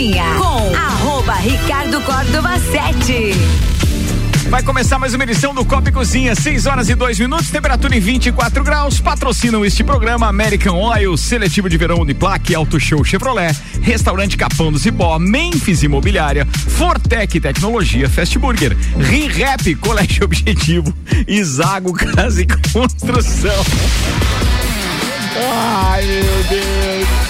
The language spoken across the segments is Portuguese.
Cozinha com arroba Ricardo Córdova 7. Vai começar mais uma edição do Copa e Cozinha, 6 horas e 2 minutos, temperatura em 24 graus. Patrocinam este programa American Oil, Seletivo de Verão Uniplaque, Auto Show Chevrolet, Restaurante Capão do Cipó, Memphis Imobiliária, Fortec Tecnologia, Fast Burger, ReRap, Colégio Objetivo, Isago Casa e Construção. Ai, meu Deus.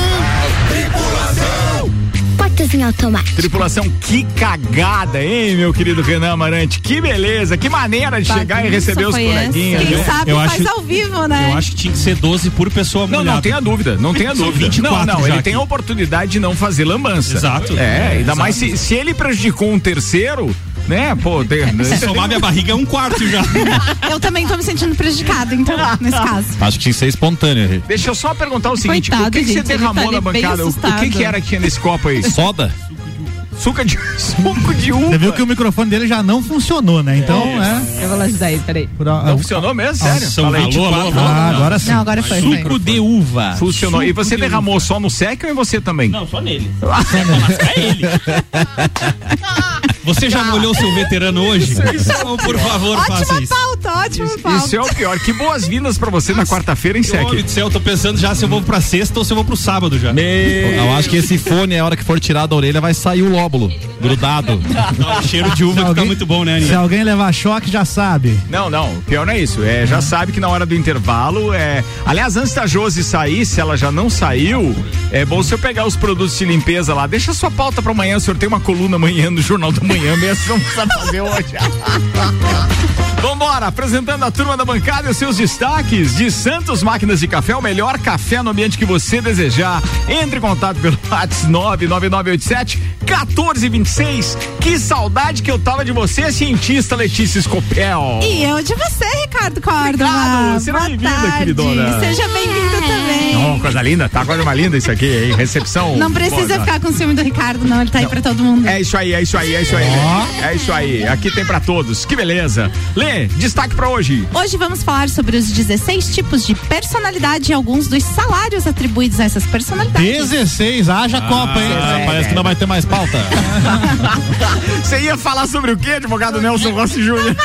Em automático. Tripulação, que cagada, hein, meu querido Renan Amarante? Que beleza, que maneira de Bagunça chegar e receber os coleguinhas. Quem né? sabe Eu faz acho- ao vivo, né? Eu acho que tinha que ser 12 por pessoa Não, molhada. não tenha dúvida, não tenha dúvida. 24 não, não, ele tem a aqui. oportunidade de não fazer lambança. Exato. É, ainda Exato. mais se, se ele prejudicou um terceiro, né? Pô, tem, Se somar minha barriga é um quarto já. Eu também tô me sentindo prejudicado, então, nesse caso. Acho que tinha que ser espontâneo. Deixa eu só perguntar o seguinte: Coitado, o que, que você gente, ele derramou tá na bancada? O, que, que era que tinha nesse copo aí? Soda? Suco de, suco de uva. Você viu que o microfone dele já não funcionou, né? Então, é. Eu vou lá ajudar ele, peraí. Não funcionou mesmo? Sério? São Fala aí. 24 alô, alô. Ah, agora sim. Não, agora foi. foi. Suco de uva. Funcionou. E Suco você de derramou uva. só no sec ou em você também? Não, só nele. Lascar ele. Você já molhou seu veterano hoje? Então, por favor, faça Ótima isso. pauta, ótima pauta. Isso é o pior. Que boas-vindas pra você na quarta-feira em Meu homem sec. do céu, eu tô pensando já se eu vou pra sexta ou se eu vou pro sábado já. Eu acho que esse fone, a hora que for tirar da orelha, vai sair o lóbulo grudado. Não, o cheiro de uva Se fica alguém- muito bom, né, Se Aninha? alguém levar choque, já sabe. Não, não, o pior não é isso. É, já sabe que na hora do intervalo é. Aliás, antes da Josi sair, se ela já não saiu, é bom se eu pegar os produtos de limpeza lá. Deixa a sua pauta pra amanhã. O senhor tem uma coluna amanhã no Jornal da Manhã mesmo, não precisa fazer hoje. Vambora, apresentando a turma da bancada e os seus destaques de Santos Máquinas de Café, o melhor café no ambiente que você desejar. Entre em contato pelo WhatsApp 99987 1426. Que saudade que eu tava de você, cientista Letícia Scopel. E eu de você, Ricardo Córdova. Obrigado, seja bem-vinda, queridona. Seja bem-vindo também. Não, coisa linda, tá coisa mais linda isso aqui, hein? Recepção. Não precisa Boa, ficar com ciúme do Ricardo, não. Ele tá aí pra todo mundo. É isso aí, é isso aí, é isso aí. É isso aí. Aqui tem pra todos. Que beleza. Lê, destaque pra hoje. Hoje vamos falar sobre os 16 tipos de personalidade e alguns dos salários atribuídos a essas personalidades. 16, haja Copa, hein? Ah, parece que não vai ter mais pauta. Você ia falar sobre o quê, advogado Nelson Rossi Júnior?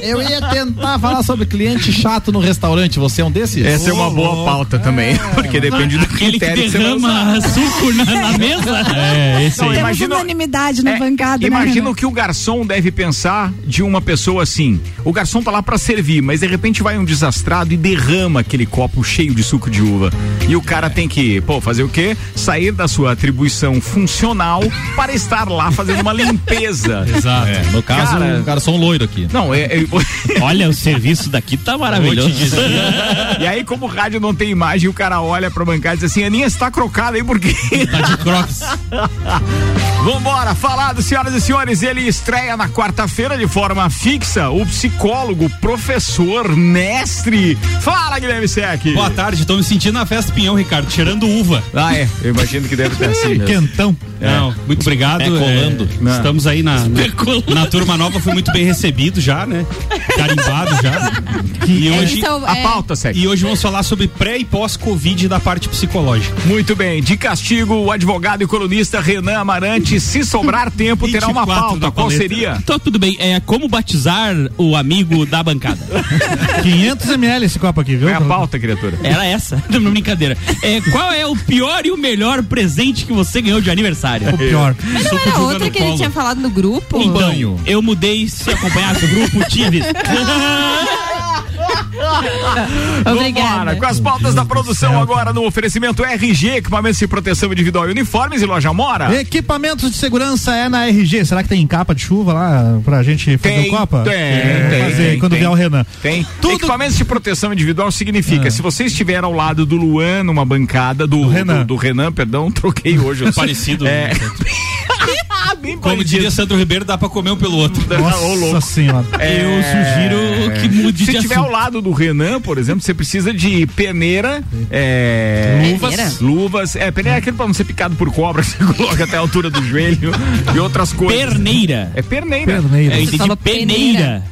Eu ia tentar falar sobre cliente chato no restaurante. Você é um desses? Essa é uma boa pauta também, porque depende do Aquele que critério que você vai usar. suco na, na mesa. É, esse Não, aí. Temos imagina- unanimidade na É, bancada, Imagina né? O Renan? que o garçom deve pensar de uma pessoa assim. O garçom tá lá pra servir, mas de repente vai um desastrado e derrama aquele copo cheio de suco de uva. E o cara tem que, pô, fazer o quê? Sair da sua atribuição funcional para estar lá fazendo uma limpeza. Exato. É, no caso, Cara- um garçom loiro aqui. Não, é, é- Olha, o serviço daqui tá maravilhoso. e aí, como o rádio não tem imagem, o cara olha pra bancada e diz assim: Aninha, você tá crocada aí porque. Tá de crocs. Vambora, falado, senhoras e senhores, ele estreia na quarta-feira de forma fixa o psicólogo, professor, mestre. Fala, Guilherme Sec. Boa tarde, tô me sentindo na festa Pinhão, Ricardo, cheirando uva. Ah, é, eu imagino que deve ter assim mesmo. Quentão. Não, muito obrigado. Colando. É, estamos aí na, na, na turma nova, foi muito bem recebido já, né? Carimbado já. E hoje, Então, A é, pauta, Sec. e hoje vamos falar sobre pré e pós-Covid da parte psicológica. Muito bem, de castigo, o advogado e colunista Renan Amarante, se sobrar tempo, terá uma 24 pauta. Qual paleta. seria? Então tudo bem, é como batizar o amigo da bancada. 500 ml esse copo aqui, viu? É a pauta, criatura? Era essa, não brincadeira. É, qual é o pior e o melhor presente que você ganhou de aniversário? O pior. Mas não era outra que ele tinha falado no grupo? Então, banho. eu mudei, se acompanhasse o grupo, visto. Obrigada. Vambora, com as pautas da produção agora no oferecimento RG, equipamentos de proteção individual e uniformes e loja Mora. Equipamentos de segurança é na RG. Será que tem capa de chuva lá pra gente fazer Tem, o Copa? tem, É, tem, fazer tem, quando tem. vier o Renan. Tem. Tudo- Equipamentos de proteção individual significa, Ah. se você estiver ao lado do Luan numa bancada, do, do Renan. do Renan, perdão, troquei hoje. Parecido. É. bem Como parecido. diria Sandro Ribeiro, dá pra comer um pelo outro. Louco. senhora. Eu sugiro que mude Se de tiver assunto. ao lado do Renan, por exemplo, você precisa de peneira, é, Luvas. luvas. É, peneira é aquilo pra não ser picado por cobra, você coloca até a altura do joelho e outras coisas. Perneira. É perneira. Perneira. É, eu entendi falou peneira.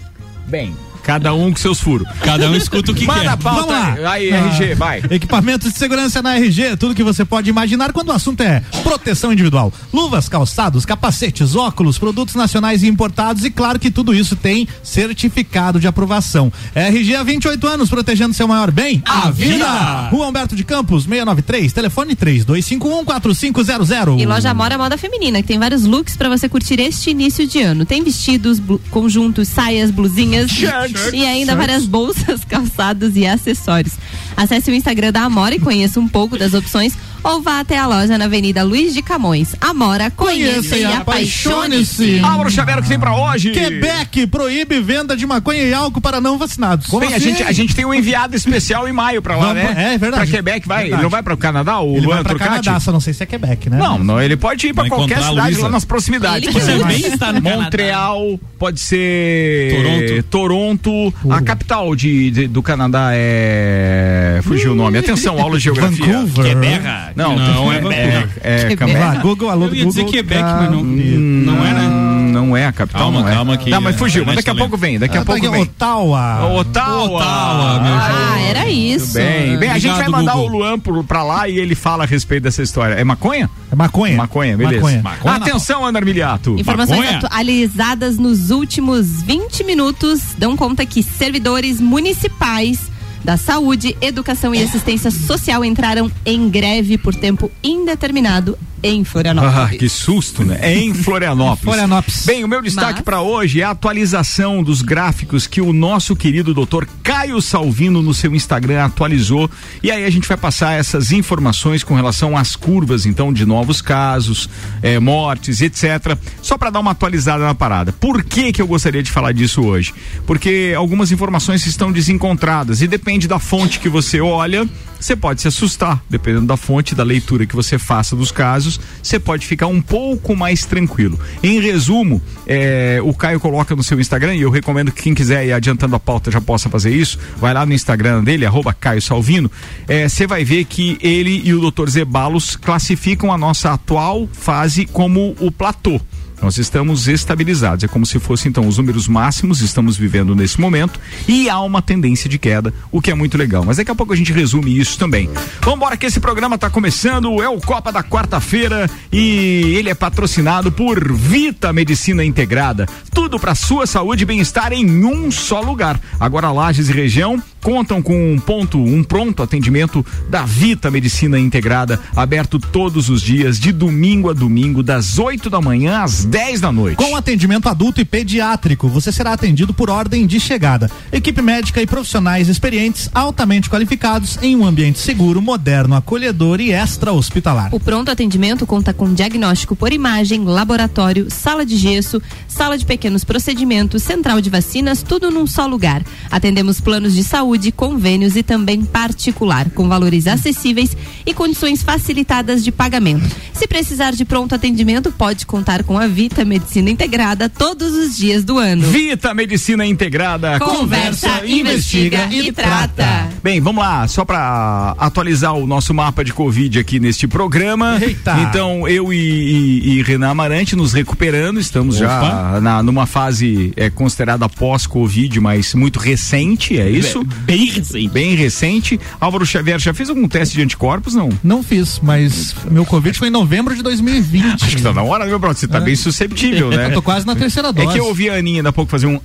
Bem, cada um com seus furos. Cada um escuta o que Manda quer. a pauta Vamos lá. aí, Ah, RG, vai. Equipamentos de segurança na RG, tudo que você pode imaginar quando o assunto é proteção individual. Luvas, calçados, capacetes, óculos, produtos nacionais e importados e claro que tudo isso tem certificado de aprovação. RG há 28 anos protegendo seu maior bem, a vida. Rua Humberto de Campos, 693, telefone 32514500. E loja Amora Moda Feminina, que tem vários looks pra você curtir este início de ano. Tem vestidos, conjuntos, saias, blusinhas Shirts. e ainda várias bolsas, calçados e acessórios. Acesse o Instagram da Amora e conheça um pouco das opções ou vá até a loja na Avenida Luiz de Camões. Amora, conheça e apaixone-se. Álvaro Xavier, o que tem pra hoje? Quebec proíbe venda de maconha e álcool para não vacinados. Bem, a, gente, a gente tem um enviado especial em maio pra lá, Vamos- né? é verdade. Pra Quebec, vai. Verdade. Ele não vai pra Canadá? O Ele Luan vai pra Turcati? Canadá, só não sei se é Quebec, né? Não, não, ele pode ir pra Vai qualquer cidade lá nas proximidades. Ele Pode que ser também está no Montreal, pode ser Toronto. Toronto. A capital de, de- do Canadá é. Fugiu o nome. Atenção, aula de geografia. Vancouver. Quebec. Não, Não, é é, Vancouver. é. Vai, Google, alô Eu ia dizer Quebec, tá- mas não, não é, né? Não é a capital, Calma, não é. calma que Não, mas a fugiu. Mas daqui a tá pouco vem, daqui a Ah, pouco tá aqui, vem. Ottawa. Ottawa. Ottawa, meu Ah, era isso. Bem, bem, a gente vai mandar o Luan pra lá e ele fala a respeito dessa história. É maconha? É maconha. Maconha, beleza. Maconha. Atenção, Ana Armiliato. Informações atualizadas nos últimos 20 minutos dão conta que servidores municipais da saúde, educação e assistência social entraram em greve por tempo indeterminado em Florianópolis. Ah, que susto, né? É em Florianópolis. Florianópolis. Bem, o meu destaque Mas- pra hoje é a atualização dos gráficos que o nosso querido doutor Caio Salvino no seu Instagram atualizou. E aí a gente vai passar essas informações com relação às curvas, então, de novos casos, eh, mortes, etc. Só pra dar uma atualizada na parada. Por que que eu gostaria de falar disso hoje? Porque algumas informações estão desencontradas e depende da fonte que você olha, você pode se assustar, dependendo da fonte, da leitura que você faça dos casos, você pode ficar um pouco mais tranquilo. Em resumo, é, o Caio coloca no seu Instagram, e eu recomendo que quem quiser ir adiantando a pauta já possa fazer isso, vai lá no Instagram dele, arroba Caio Salvino, é, você vai ver que ele e o Dr. Zebalos classificam a nossa atual fase como o platô. Nós estamos estabilizados. É como se fossem então os números máximos estamos vivendo nesse momento e há uma tendência de queda, o que é muito legal. Mas daqui a pouco a gente resume isso também. Vamos embora que esse programa está começando, é o Copa da quarta-feira e ele é patrocinado por Vita Medicina Integrada. Tudo para sua saúde e bem-estar em um só lugar. Agora Lages e região contam com um ponto, um pronto atendimento da Vita Medicina Integrada, aberto todos os dias de domingo a domingo das 8 da manhã às 10 da noite. Com atendimento adulto e pediátrico, você será atendido por ordem de chegada. Equipe médica e profissionais experientes, altamente qualificados, em um ambiente seguro, moderno, acolhedor e extra-hospitalar. O pronto atendimento conta com diagnóstico por imagem, laboratório, sala de gesso, sala de pequenos procedimentos, central de vacinas, tudo num só lugar. Atendemos planos de saúde, convênios e também particular, com valores acessíveis e condições facilitadas de pagamento. Se precisar de pronto atendimento, pode contar com a Vita Medicina Integrada todos os dias do ano. Vita Medicina Integrada. Conversa, investiga e trata. Bem, vamos lá, só para atualizar o nosso mapa de Covid aqui neste programa. Eita. Então, eu e, e, e Renan Amarante nos recuperando, estamos já Opa. na, numa fase é, considerada pós-Covid, mas muito recente, é isso? Bem recente. Bem recente. Álvaro Xavier já fez algum teste de anticorpos, não? Não fiz, mas meu Covid foi em novembro de 2020. Acho que tá na hora, meu brother. Você tá bem susceptível, né? Eu tô quase na terceira É dose. que eu ouvi a Aninha da pouco fazer um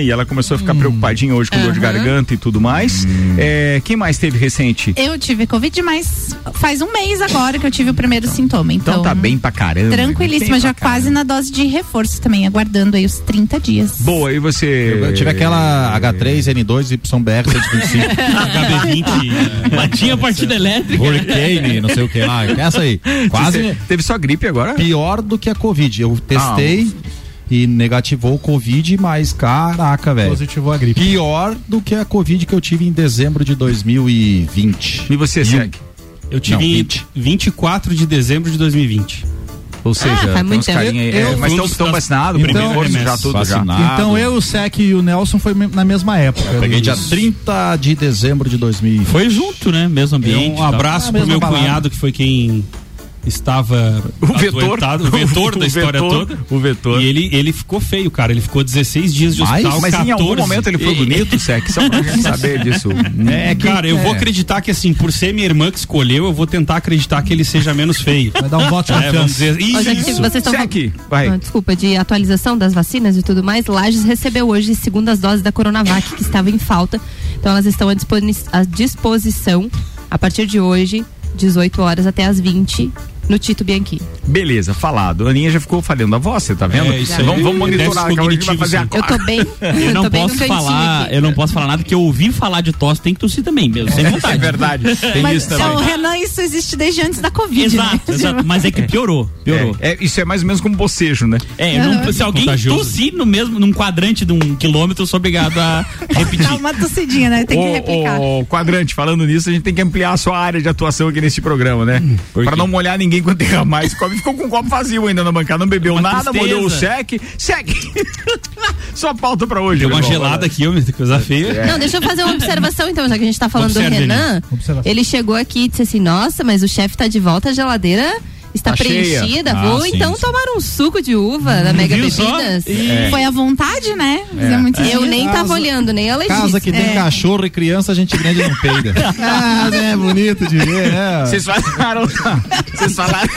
e ela começou a ficar preocupadinha hoje com dor de garganta e tudo mais. É, quem mais teve recente? É Eu tive Covid, mas faz um mês agora que eu tive o primeiro sintoma. Então, Então tá bem pra caramba. Tranquilíssima, já quase na dose de reforço também, aguardando aí os 30 dias. Boa, e você? Eu tive aquela H3N2 YBR 125 HB20. Batinha a partida elétrica. Hurricane, não sei o que lá. Essa aí. Quase Você teve só gripe agora? pior do que a Covid. Eu testei e negativou o Covid, mas caraca, velho. Positivou a gripe. Pior do que a Covid que eu tive em dezembro de 2020. E você segue? Eu tive Não, em 20. 24 de dezembro de 2020. Ou seja, Ah, tem muito uns tempo. carinha aí. Eu- é, mas estão vacinados, Então- primeiro reforço, já tudo já. Vacinado. Então eu, o Sec e o Nelson foi na mesma época. Peguei dia Os- 30 de dezembro de 2000. Foi junto, né? Mesmo ambiente. Um abraço Ah, pro meu cunhado, que foi quem estava O vetor. o vetor da O história vetor, toda. o vetor. E ele, ele ficou feio, cara. Ele ficou 16 dias de Mas- hospital, Mas em algum 14. momento ele foi bonito, Sec, só pra gente saber disso. É, cara, eu é. vou acreditar que assim, por ser minha irmã que escolheu, eu vou tentar acreditar que ele seja menos feio. Vai dar um voto É, vamos confiança. dizer, que isso. vocês estão Sec, vai. Ah, desculpa, de atualização das vacinas e tudo mais, Lages recebeu hoje segundas doses da Coronavac que estava em falta. Então elas estão à disposição a partir de hoje, 18 horas até as 20 no Tito Bianchi. Beleza, falado. A Aninha já ficou falhando a voz, você tá vendo? É, isso vamos, vamos monitorar, que a gente vai fazer a. Eu tô bem. Eu não posso falar, eu não posso falar nada que eu ouvi falar de tosse, tem que tossir também, mesmo, sem É vontade. verdade, tem Mas isso também. então, Renan, isso existe desde antes da Covid, Exato, né? exato. Mas é que piorou, piorou. É, é, isso é mais ou menos como bocejo, né? É, não- se alguém Contagioso. tossir no mesmo, num quadrante de um quilômetro, eu sou obrigado a repetir. Dá uma tossidinha, né? Tem que replicar. ô, quadrante, falando nisso, a gente tem que ampliar a sua área de atuação aqui nesse programa, né? Pra quê? não molhar ninguém quando derramar mais. Come, ficou com um copo vazio ainda na bancada, não bebeu Uma nada, tristeza. molhou o sec. Sec! Só pauta pra hoje, Deu uma gelada aqui, homem, coisa feia. Não, deixa eu fazer uma observação então, já que a gente tá falando Observe, do Renan. Ele chegou aqui e disse assim: Nossa, mas o chefe tá de volta, a geladeira está Tá preenchida. Ah, Vou sim, então sim. tomar um suco de uva da Mega viu só? Bebidas. Foi à vontade, né? Fazia muitos Eu nem tava olhando, nem ela Casa disse. que tem É. cachorro e criança, a gente grande não peida. ah, é bonito de ver, né? Vocês falaram. Vocês falaram.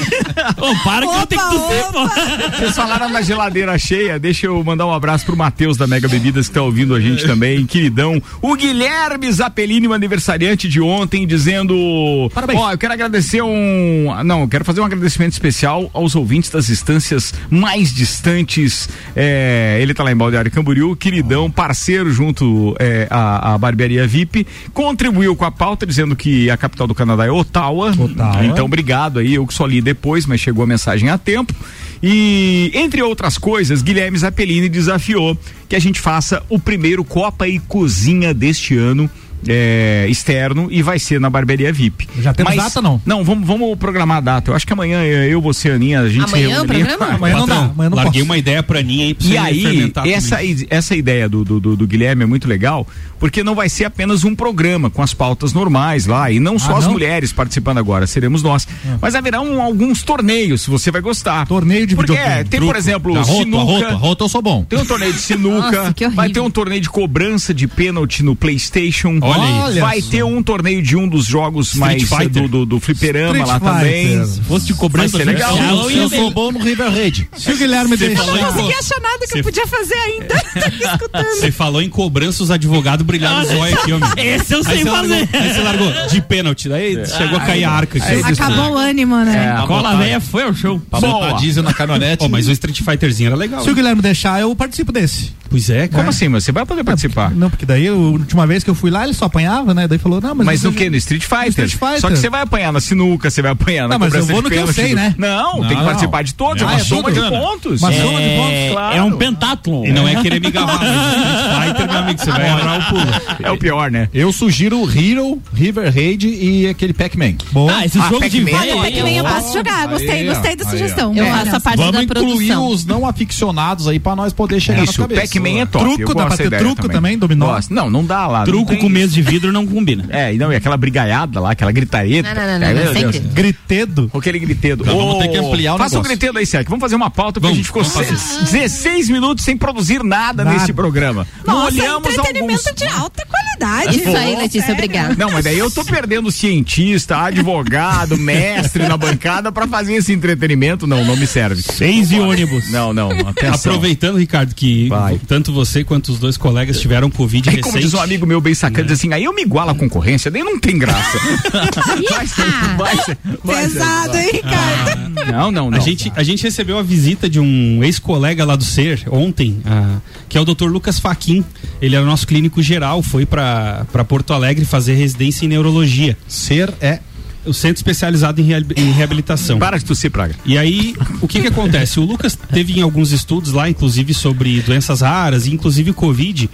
Ô, para que eu tenho que pô. Vocês falaram na geladeira cheia. Deixa eu mandar um abraço pro Matheus da Mega Bebidas que tá ouvindo a gente também, queridão. O Guilherme Zapelini, o aniversariante de ontem, dizendo: Parabéns. Ó, eu quero agradecer um. Não, eu quero fazer um agradecimento especial aos ouvintes das instâncias mais distantes. É, ele tá lá em Balneário Camboriú, queridão, parceiro junto é, à, à barbearia VIP. Contribuiu com a pauta, dizendo que a capital do Canadá é Ottawa. Ottawa. Então, obrigado aí. Eu que só li depois, mas chegou a mensagem a tempo. E, entre outras coisas, Guilherme Zappellini desafiou que a gente faça o primeiro Copa e Cozinha deste ano. É, externo e vai ser na barbearia VIP. Já temos data, não? Não, vamos, vamos programar a data. Eu acho que amanhã eu, você, Aninha, a gente Amanhã se reúne? Amanhã não dá, amanhã não larguei posso. uma ideia pra Aninha aí pra E você aí, essa, essa ideia do, do, do- do Guilherme é muito legal, porque não vai ser apenas um programa com as pautas normais lá, e não só Ah, as não? mulheres participando agora, seremos nós. Mas haverão alguns torneios, você vai gostar. Torneio de Porque videogame. é, tem, Truco. por exemplo, Da rota, sinuca. rota, rota eu sou bom. Tem um torneio de sinuca, Nossa, vai ter um torneio de cobrança de pênalti no PlayStation. Olha. Olha vai ter um torneio de um dos jogos mais eh, Fighter. do, do, do fliperama Street lá também. Fighter. Se fosse de cobrança, legal. Então, Eu, eu sou bom no River Raid. Se o Guilherme deixar. falou em Não co- consegui achar nada que Você- eu podia fazer ainda. Tô aqui escutando. Você falou em cobrança, os advogados brilharam os olhos aqui, homem. Esse eu Aí sei largou, fazer. aí você largou de pênalti, daí chegou a cair a arca aqui. Acabou o ânimo, né? A cola velha foi ao show. Pra botar diesel na caminhonete. Ó, mas o Street Fighterzinho era legal. Se o Guilherme deixar, eu participo desse. Pois é, cara. Como assim? Mas você vai poder participar? Não, porque daí, a última vez que eu fui lá, ele só apanhava, né? Daí falou, não, mas. Mas no que? No Street Fighter? Street Fighter. Só que você vai apanhar na sinuca, você vai apanhar na Não, mas eu vou no que eu sei, né? Não, Não, tem que não. participar de todos, é Ah, uma é soma tudo? de pontos. Uma soma de É, pontos, claro. é um pentátlon. E não é querer me agarrar, Fighter, meu amigo, você vai errar o pulo. É o pior, né? Eu sugiro Hero, River Raid e aquele Pac-Man. Boa. Ah, esse Ah, jogo de. Olha, Pac-Man eu posso jogar. Gostei, gostei da sugestão. Eu É. faço a parte Vamos da incluir produção. os não aficionados aí pra nós poder chegar na o cabeça. Pac-Man é top. Truco, dá pra ter truco também, dominó? Gosto. Não, não dá lá. não Truco com isso. mesa de vidro não combina. É, e não, e aquela brigaiada lá, aquela gritareta. Não, não, não, não, Ai, não, grito. Gritedo. Com aquele gritedo. Não, vamos ter que ampliar o Faça um negócio. gritedo aí, Sérgio. Vamos fazer uma pauta, porque Vamos, a gente ficou vamos fazer. seis- 16 minutos sem produzir nada, Nada. nesse programa. não olhamos entretenimento alguns... de alta qualidade. Isso aí, Letícia, Sério. obrigada. Não, mas daí eu tô perdendo cientista, advogado, mestre na bancada pra fazer esse entretenimento. Não, não me serve. Seis e ônibus. Não, não. Atenção. Aproveitando, Ricardo, que Vai. Tanto você quanto os dois colegas tiveram Covid Aí, recente. como diz um amigo meu bem sacana, diz assim, aí eu me igualo à concorrência, daí não tem graça. vai ser, vai ser, vai. Pesado, hein, Ricardo? Não, não, não. A gente, a gente recebeu a visita de um ex-colega lá do SER ontem, ah, que é o Dr. Lucas Faquin. Ele era nosso clínico geral, foi para Porto Alegre fazer residência em neurologia. Ser é O centro especializado em, em reabilitação. Para de tossir, Praga. E aí, o que que acontece? O Lucas teve em alguns estudos lá, inclusive sobre doenças raras, e inclusive Covid.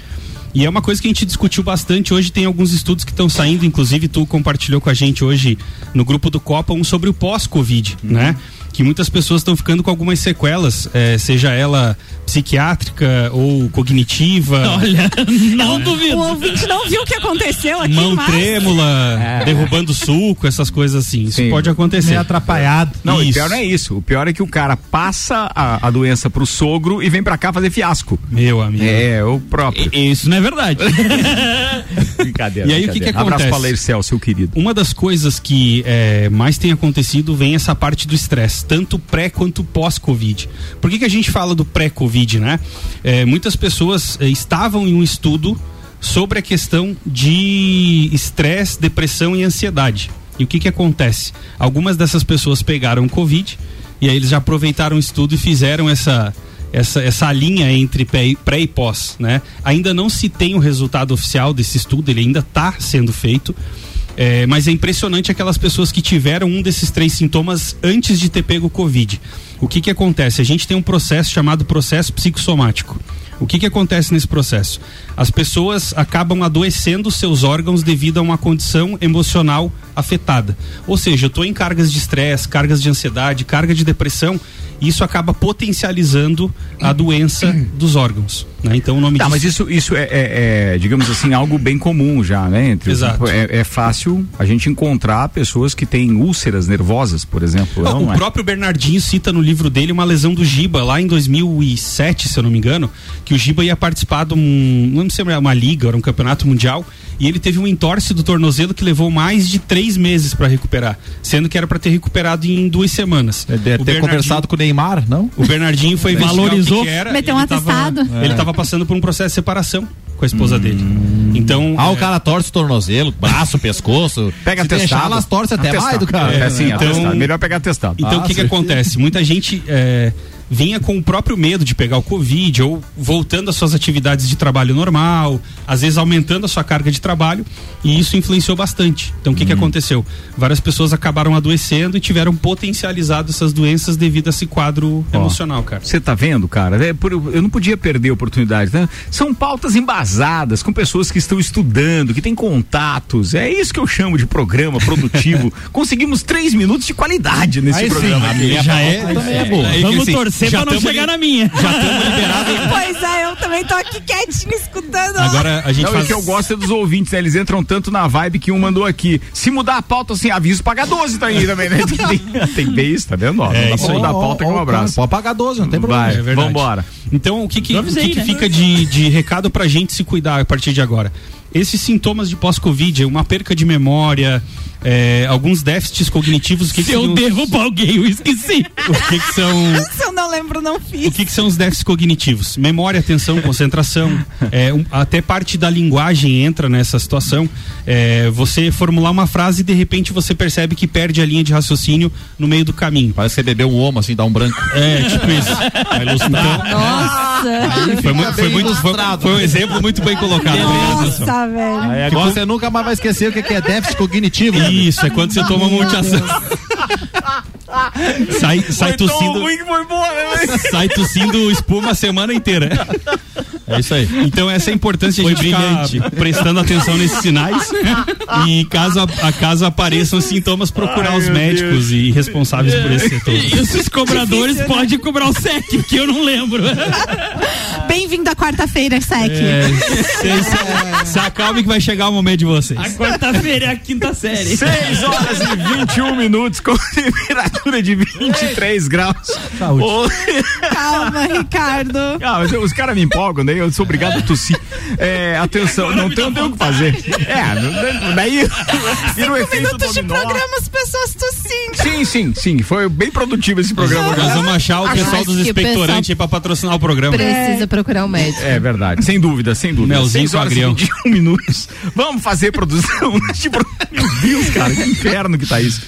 E é uma coisa que a gente discutiu bastante. Hoje tem alguns estudos que estão saindo, inclusive tu compartilhou com a gente hoje no grupo do Copa um sobre o pós-Covid, né? Que muitas pessoas estão ficando com algumas sequelas, eh, seja ela psiquiátrica ou cognitiva. Olha, não duvido. O ouvinte não viu o que aconteceu aqui, Mão mas... trêmula, É. derrubando suco, essas coisas assim. Isso Sim. pode acontecer. Meio atrapalhado. Não, o Isso. pior não é isso. O pior é que o cara passa a, a doença pro sogro e vem pra cá fazer fiasco. Meu amigo. É, o próprio. I- Isso não é verdade. Brincadeira. E aí, o que que brincadeira. Abraço acontece? pra Leircel, seu querido. Uma das coisas que eh, mais tem acontecido vem essa parte do estresse, tanto pré quanto pós-Covid. Por que, que a gente fala do pré-Covid, né? Eh, muitas pessoas eh, estavam em um estudo sobre a questão de estresse, depressão e ansiedade. E o que, que acontece? Algumas dessas pessoas pegaram Covid e aí eles já aproveitaram o estudo e fizeram essa, essa, essa linha entre pré e pós, né? Ainda não se tem o resultado oficial desse estudo, ele ainda está sendo feito. É, mas é impressionante aquelas pessoas que tiveram um desses três sintomas antes de ter pego o Covid. O que que acontece? A gente tem um processo chamado processo psicossomático. O que que acontece nesse processo? As pessoas acabam adoecendo seus órgãos devido a uma condição emocional afetada. Ou seja, eu estou em cargas de estresse, cargas de ansiedade, carga de depressão, isso acaba potencializando a doença dos órgãos. Né? Então o nome Tá, disso mas isso, isso é, é- é, digamos assim, algo bem comum já, né? Entre Exato. é, é fácil a gente encontrar pessoas que têm úlceras nervosas, por exemplo. Ah, não o é? próprio Bernardinho cita no livro dele uma lesão do Giba lá em 2007, se eu não me engano, que o Giba ia participar de um, não sei se era uma liga, era um campeonato mundial, e ele teve um entorse do tornozelo que levou mais de três meses para recuperar, sendo que era para ter recuperado em duas semanas. Deve O ter Bernardinho- conversado com o Neymar, não? O Bernardinho foi Valorizou, que que era. meteu um ele tava- atestado. Ele estava passando por um processo de separação com a esposa dele. Então, Ah, é, o cara torce o tornozelo, braço, pescoço. Pega Se deixar, atestado. elas torcem até Atestado. mais do cara. É, sim, Então- atestado. Melhor pegar atestado. Então Ah, o que, que certeza. acontece? Muita gente é, vinha com o próprio medo de pegar o Covid ou voltando às suas atividades de trabalho normal, às vezes aumentando a sua carga de trabalho e isso influenciou bastante. Então o que, que aconteceu? Várias pessoas acabaram adoecendo e tiveram potencializado essas doenças devido a esse quadro Ó. emocional, cara. Você tá vendo, cara? É por- eu não podia perder a oportunidade. Né? São pautas embasadas com pessoas que estão estudando, que têm contatos. É isso que eu chamo de programa produtivo. Conseguimos três minutos de qualidade nesse Aí sim, programa. a aqui. Já é, também é boa. Aí que Vamos assim, torcer já pra não chegar li- na minha. Já estamos liberados. Pois é, eu também tô aqui quietinho escutando. Agora a gente Não, faz... o que eu gosto é dos ouvintes, né? Eles entram tanto na vibe que um mandou aqui. Se mudar a pauta, assim, aviso, paga 12 tá aí também, né? Tem, tem, ver isso, tá vendo? Ó, É, não dá isso pra aí. mudar a pauta com um abraço. Pode pagar 12, não tem problema. Vai, É verdade. vambora. Então, o que que, Eu o avisei, que, que né? fica de, de recado pra gente se cuidar a partir de agora? Esses sintomas de pós-Covid, uma perca de memória, é, alguns déficits cognitivos, que, que, Se eu são, derrubo alguém, eu esqueci. o que, que são Se eu não lembro, não fiz. o que, que são os déficits cognitivos? Memória, atenção, concentração. É, um- até parte da linguagem entra nessa situação. É, você formular uma frase e de repente você percebe que perde a linha de raciocínio no meio do caminho. Parece que você bebeu um homo, assim, dá um branco. É, tipo isso. Vai ilustrar. Nossa! Foi, foi muito, foi, foi um exemplo muito bem colocado. Nossa, velho. Aí agora você nunca mais vai esquecer o que é déficit cognitivo. né? Isso, é quando você toma multiação. sai, sai Foi tossindo. ruim que foi boa, né? Sai tossindo espuma a semana inteira. É isso aí. Então essa é a importância de a gente ficar prestando atenção nesses sinais e caso, a, caso apareçam sintomas procurar Ai, os médicos e responsáveis por esse setor. E os cobradores podem cobrar o SEC, que eu não lembro. Bem-vindo à quarta-feira, Sec. É, se, se, se acalme que vai chegar o momento de vocês. A quarta-feira é a quinta série. 6 horas e 21 minutos com temperatura de 23 graus. Saúde. Ô, Calma, Ricardo. Ah, os caras me empolgam, daí eu sou obrigado a tossir. É, atenção, não tem o que fazer. É, não- daí vira o efeito Minutos de programa, as pessoas tossindo. Sim, sim, sim. Foi bem produtivo esse programa. Nós vamos achar o Acho pessoal dos que o pessoal expectorantes aí pra patrocinar o programa. Precisa procurar um médico. É verdade, sem dúvida, sem dúvida. Melzinho 6 horas com e agrião. 21 minutos. Vamos fazer produção programa. Meu Deus, cara, que inferno que tá isso.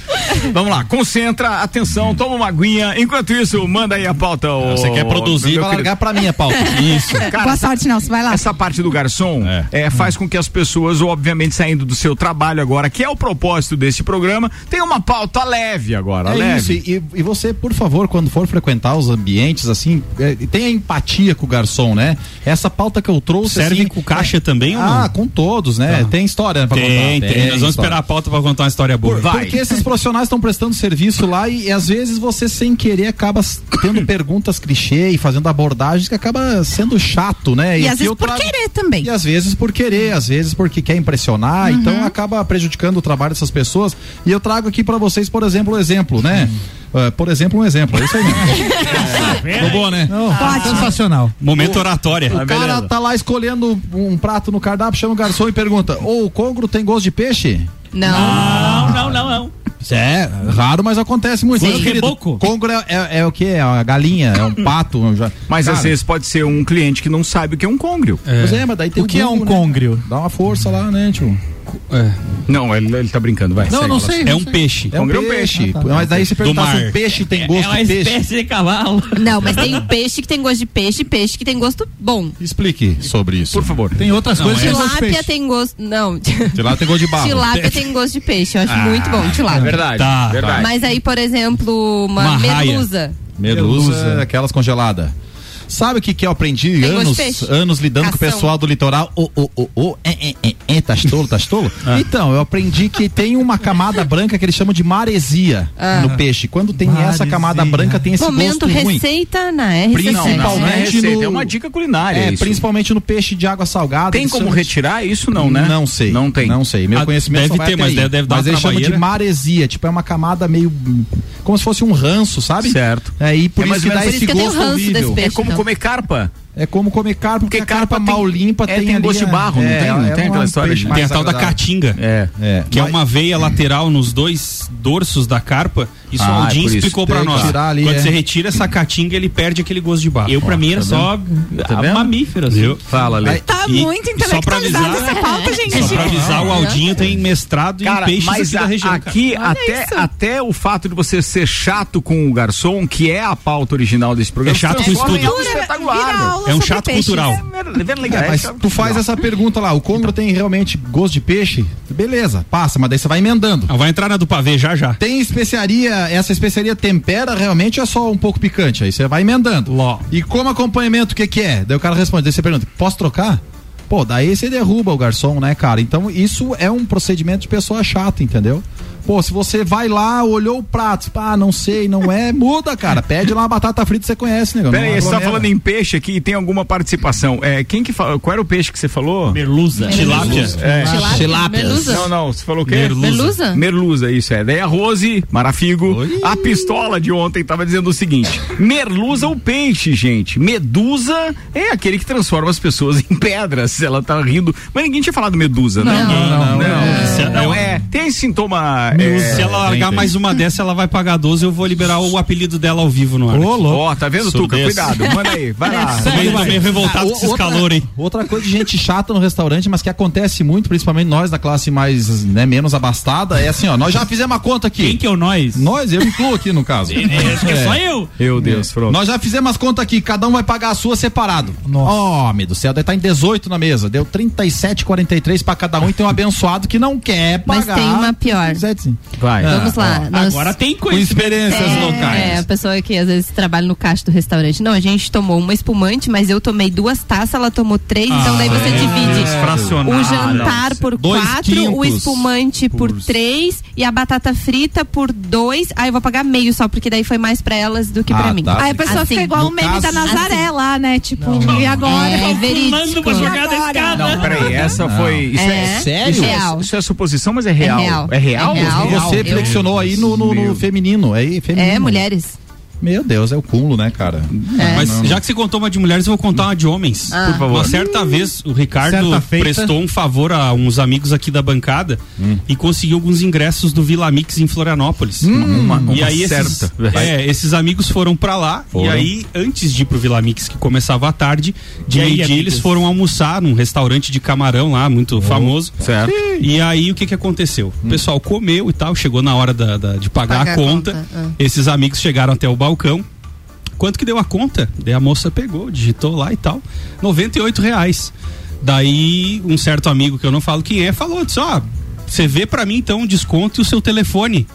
Vamos lá, concentra, atenção, toma uma aguinha. Enquanto isso, manda aí a pauta. ô- Você quer produzir, vai largar pra mim a pauta. Isso. Cara, Boa sorte, Nelson. Vai lá. essa parte do garçom é, faz com que as pessoas, obviamente, saindo do seu trabalho agora, que é o propósito desse programa, tenha uma pauta leve agora, É leve. isso, e, e você, por favor, quando for frequentar os ambientes, assim, é, tenha empatia com o garçom. né? Essa pauta que eu trouxe. Serve assim, com caixa é- também ou Ah, não? Com todos, né? Tá. Tem história né, pra Tem, contar. tem. Nós vamos história. esperar a pauta pra contar uma história boa. Por- Porque esses profissionais estão prestando serviço lá e, e às vezes você sem querer acaba tendo perguntas clichê e fazendo abordagens que acaba sendo chato, né? E, aqui às vezes por trago- querer também. E às vezes por querer, às vezes porque quer impressionar, Uhum. então acaba prejudicando o trabalho dessas pessoas. E eu trago aqui pra vocês, por exemplo, um exemplo, né? Ah, por exemplo, um exemplo. É isso aí mesmo. Ficou bom, né? Não, sensacional. Momento oratória. O cara tá lá escolhendo um prato no cardápio, chama o garçom e pergunta: Ô, o congro tem gosto de peixe? Não. Não, não, não, não. É, raro, mas acontece muito. Sim. Querido? Congro é, é, é o que? É uma galinha, é um pato. um Mas às Cara, vezes pode ser um cliente que não sabe o que é um côngreo. Pois é, mas daí tem O que é um né? côngreo? Dá uma força lá, né, tio? Não, ele, ele tá brincando, vai. Não, segue, não sei. É um peixe. É um é um peixe. peixe. Ah, tá. Mas daí se perguntar se um peixe tem É gosto uma de peixe. espécie de cavalo. Não, mas tem peixe que tem gosto de peixe e peixe que tem gosto bom. Explique sobre isso. Por favor. Tem outras coisas que eu gosto de Tilápia tem gosto. Não. De lá tem gosto de barro. Tilápia tem gosto de peixe. Eu acho muito bom, É tilápia. verdade. Tá, verdade. Mas aí, por exemplo, uma, Uma raia. merluza. Medusa, Medusa. aquelas congeladas. Sabe o que, que eu aprendi Tem anos, anos lidando com o Cação. pessoal do litoral? Ô, ô, ô, ô, é, é, é, é, tá tolo, tá tolo? Ah. Então, eu aprendi que tem uma camada branca que eles chamam de maresia Ah. no peixe. Quando tem essa Maresia. camada branca, tem esse Momento gosto ruim. receita na RC7. Principalmente Não é receita, no- é uma dica culinária. É, isso. principalmente no peixe de água salgada. Tem como retirar isso não, né? Não sei. Não tem. Não sei. Meu Ah, conhecimento deve só vai ter, mas aí. deve- deve dar Mas eles chamam de maresia. Tipo, é uma camada meio. Como se fosse um ranço, sabe? Certo. É, e por É isso que dá esse gosto ranço desse horrível. peixe. É como não. Comer carpa. É como comer carpa, porque, Porque a carpa, carpa tem- mal limpa é, tem tem ali, gosto de barro, não é, tem? Não é tem aquela história Tem a tal da caatinga. É. É. Que é Mas- uma veia lateral nos dois dorsos da carpa. Isso Ah, o é isso. explicou que nós. ali, Quando é. você retira essa caatinga, ele perde aquele gosto de barro. Eu, pra mim, era só Tá vendo? mamífero. assim. Fala, Lê. Aí- Tá E muito só pra intelectualizada avisar- essa pauta, gente. Só pra avisar, o Aldinho tem mestrado em peixes mas aqui da região. aqui até, até o fato de você ser chato com o garçom, que é a pauta original desse programa, É chato com em estudo. Vira espetacular. É um chato peixes. cultural. É, legal, É, mas é, tu faz essa pergunta lá, o congro tem realmente gosto de peixe? Beleza, passa, mas daí você vai emendando. Ah, Vai entrar na do pavê já já. Tem especiaria, essa especiaria tempera realmente ou é só um pouco picante? Aí você vai emendando. Ló. E como acompanhamento, o que que é? Daí o cara responde, daí você pergunta, posso trocar? Pô, daí você derruba o garçom, né, cara? Então isso é um procedimento de pessoa chata, entendeu? Pô, se você vai lá, olhou o prato, ah, não sei, não é, muda, cara. Pede lá uma batata frita você conhece, negão. Pera não aí, você tá falando em peixe aqui e tem alguma participação. É, quem que fala, qual era o peixe que você falou? Merluza. Tilápia. É. Tilápia. Merluza. Não, não, você falou o quê? Merluza. Merluza? Merluza, isso é. Daí a Rose Marafigo, a pistola de ontem tava dizendo o seguinte: merluza o peixe, gente. Medusa é aquele que transforma as pessoas em pedras. Ela tá rindo. Mas ninguém tinha falado medusa, né? Não. não. não. Se- Não, eu- é. Tem sintoma. Se É, ela largar tem. mais uma dessa, ela vai pagar 12. Eu vou liberar o apelido dela ao vivo no ar. Ô, louco. Ó, tá vendo, Tuca? Surdez. Cuidado, manda aí, vai lá. Tô meio, tô meio revoltado Ah, com esses outra- calores, hein? Outra coisa de gente chata no restaurante, mas que acontece muito, principalmente nós da classe mais, né, menos abastada, é assim, ó, nós já fizemos a conta aqui. Quem que é o nós? Nós, eu incluo aqui no caso. É, acho que é só eu. Meu Deus, pronto. Nós já fizemos as contas aqui, cada um vai pagar a sua separado. Nossa. Ó, meu do céu, deve estar em 18 na mesa. Deu 37,43 pra cada um e tem um abençoado que não quer Mas pagar. tem uma pior. 37, sim. Vai. Vamos lá. nós- Agora tem Com experiências É, locais. a pessoa que às vezes trabalha no caixa do restaurante. Não, a gente tomou uma espumante, mas eu tomei duas taças, ela tomou três, então daí você divide fracionado. o jantar por Dois quatro, o espumante por, três e a batata frita por dois. Aí eu vou pagar meio só, porque daí foi mais pra elas do que Ah, pra mim. tá. Aí a pessoa Assim, fica igual o meme caso- da Nazaré lá, né? Tipo, e agora? É Manda verídico. pra jogar da escada. Não, peraí, essa foi. Isso é, É, sério? Isso é, real. isso é suposição, mas é real. real. É real? É real. Você flexionou aí no, no- no feminino. Aí, feminino. É, mulheres. Meu Deus, é o cúmulo, né, cara? É. Mas já que você contou uma de mulheres, eu vou contar uma de homens. Ah. Por favor. Uma certa vez, o Ricardo prestou um favor a uns amigos aqui da bancada e conseguiu alguns ingressos do Vila Mix em Florianópolis. Uma, uma e aí esses, certa. é, esses amigos foram pra lá Foram. e aí antes de ir pro Vila Mix que começava à tarde, de aí, meio-dia amigos? eles foram almoçar num restaurante de camarão lá muito famoso. Certo. E aí o que que aconteceu? O pessoal comeu e tal, chegou na hora da, da- de pagar Pagar a a conta. conta, ah. Esses amigos chegaram até o balcão. Quanto que deu a conta? Daí a moça pegou, digitou lá e tal. 98 reais. Daí um certo amigo que eu não falo quem é falou, disse, ó, você vê pra mim então um desconto e o seu telefone.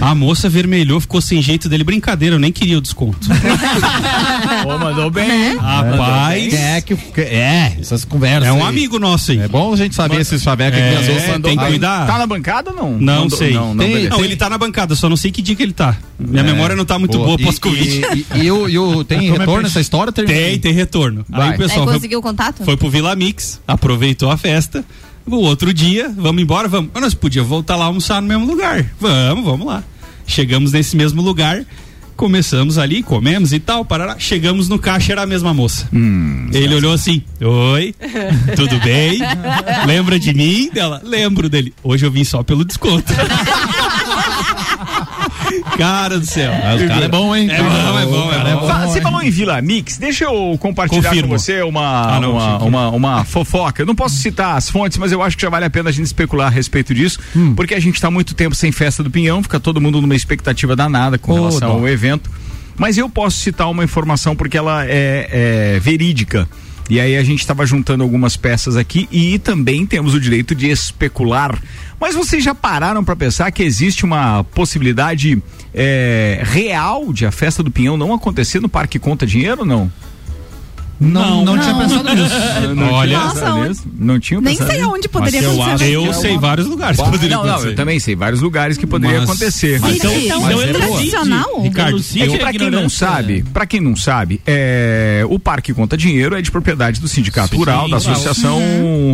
A moça vermelhou, ficou sem jeito dele. Brincadeira, eu nem queria o desconto. Pô, mandou bem. Rapaz. É, que, que- é, essas conversas. É um aí. amigo nosso aí. É bom a gente saber esses chavecos É, que às vezes tem que cuidar. Tá na bancada ou não? Não, sei. Não, não, Tem- não, ele tá na bancada, só não sei que dia que ele tá. Minha É. memória não tá muito Boa. boa pós-Covid. E, e, e o, e o- tem retorno essa história? Tem, tem retorno. Vai. Aí o pessoal Aí conseguiu o contato? foi pro Vila Mix, aproveitou a festa. O outro dia, vamos embora, vamos. Mas nós podíamos voltar lá almoçar no mesmo lugar. Vamos, vamos lá. Chegamos nesse mesmo lugar, começamos ali, comemos e tal, parará. Chegamos no caixa, era a mesma moça. Ele olhou assim: Oi, tudo bem? Lembra de mim? Dela, lembro dele. Hoje eu vim só pelo desconto. Cara do céu. Mas o cara é bom, hein? É bom, é bom, cara é bom. Fala, você falou em Vila Mix, deixa eu compartilhar Confirmo. com você uma, Ah, não, uma, uma, uma fofoca. Eu não posso citar as fontes, mas eu acho que já vale a pena a gente especular a respeito disso, Hum. porque a gente está muito tempo sem festa do Pinhão, fica todo mundo numa expectativa danada com Ô, relação dó. ao evento. Mas eu posso citar uma informação porque ela é, é verídica. E aí a gente estava juntando algumas peças aqui e também temos o direito de especular. Mas vocês já pararam para pensar que existe uma possibilidade é, real de a festa do Pinhão não acontecer no Parque Conta Dinheiro ou não? Não, não, tinha pensado nisso. Não Olha, tinha Nossa, pensado onde- nisso? Não tinha Nem sei nisso? onde poderia Mas eu acontecer. acho- Eu sei vários lugares que poderia Não, não, acontecer. eu também sei vários lugares que poderia Mas- acontecer. mas Então, então- mas é tradicional? Ricardo, É que pra quem não sabe, para quem não sabe, é, o Parque Conta Dinheiro é de propriedade do Sindicato Sim, Rural, da. Associação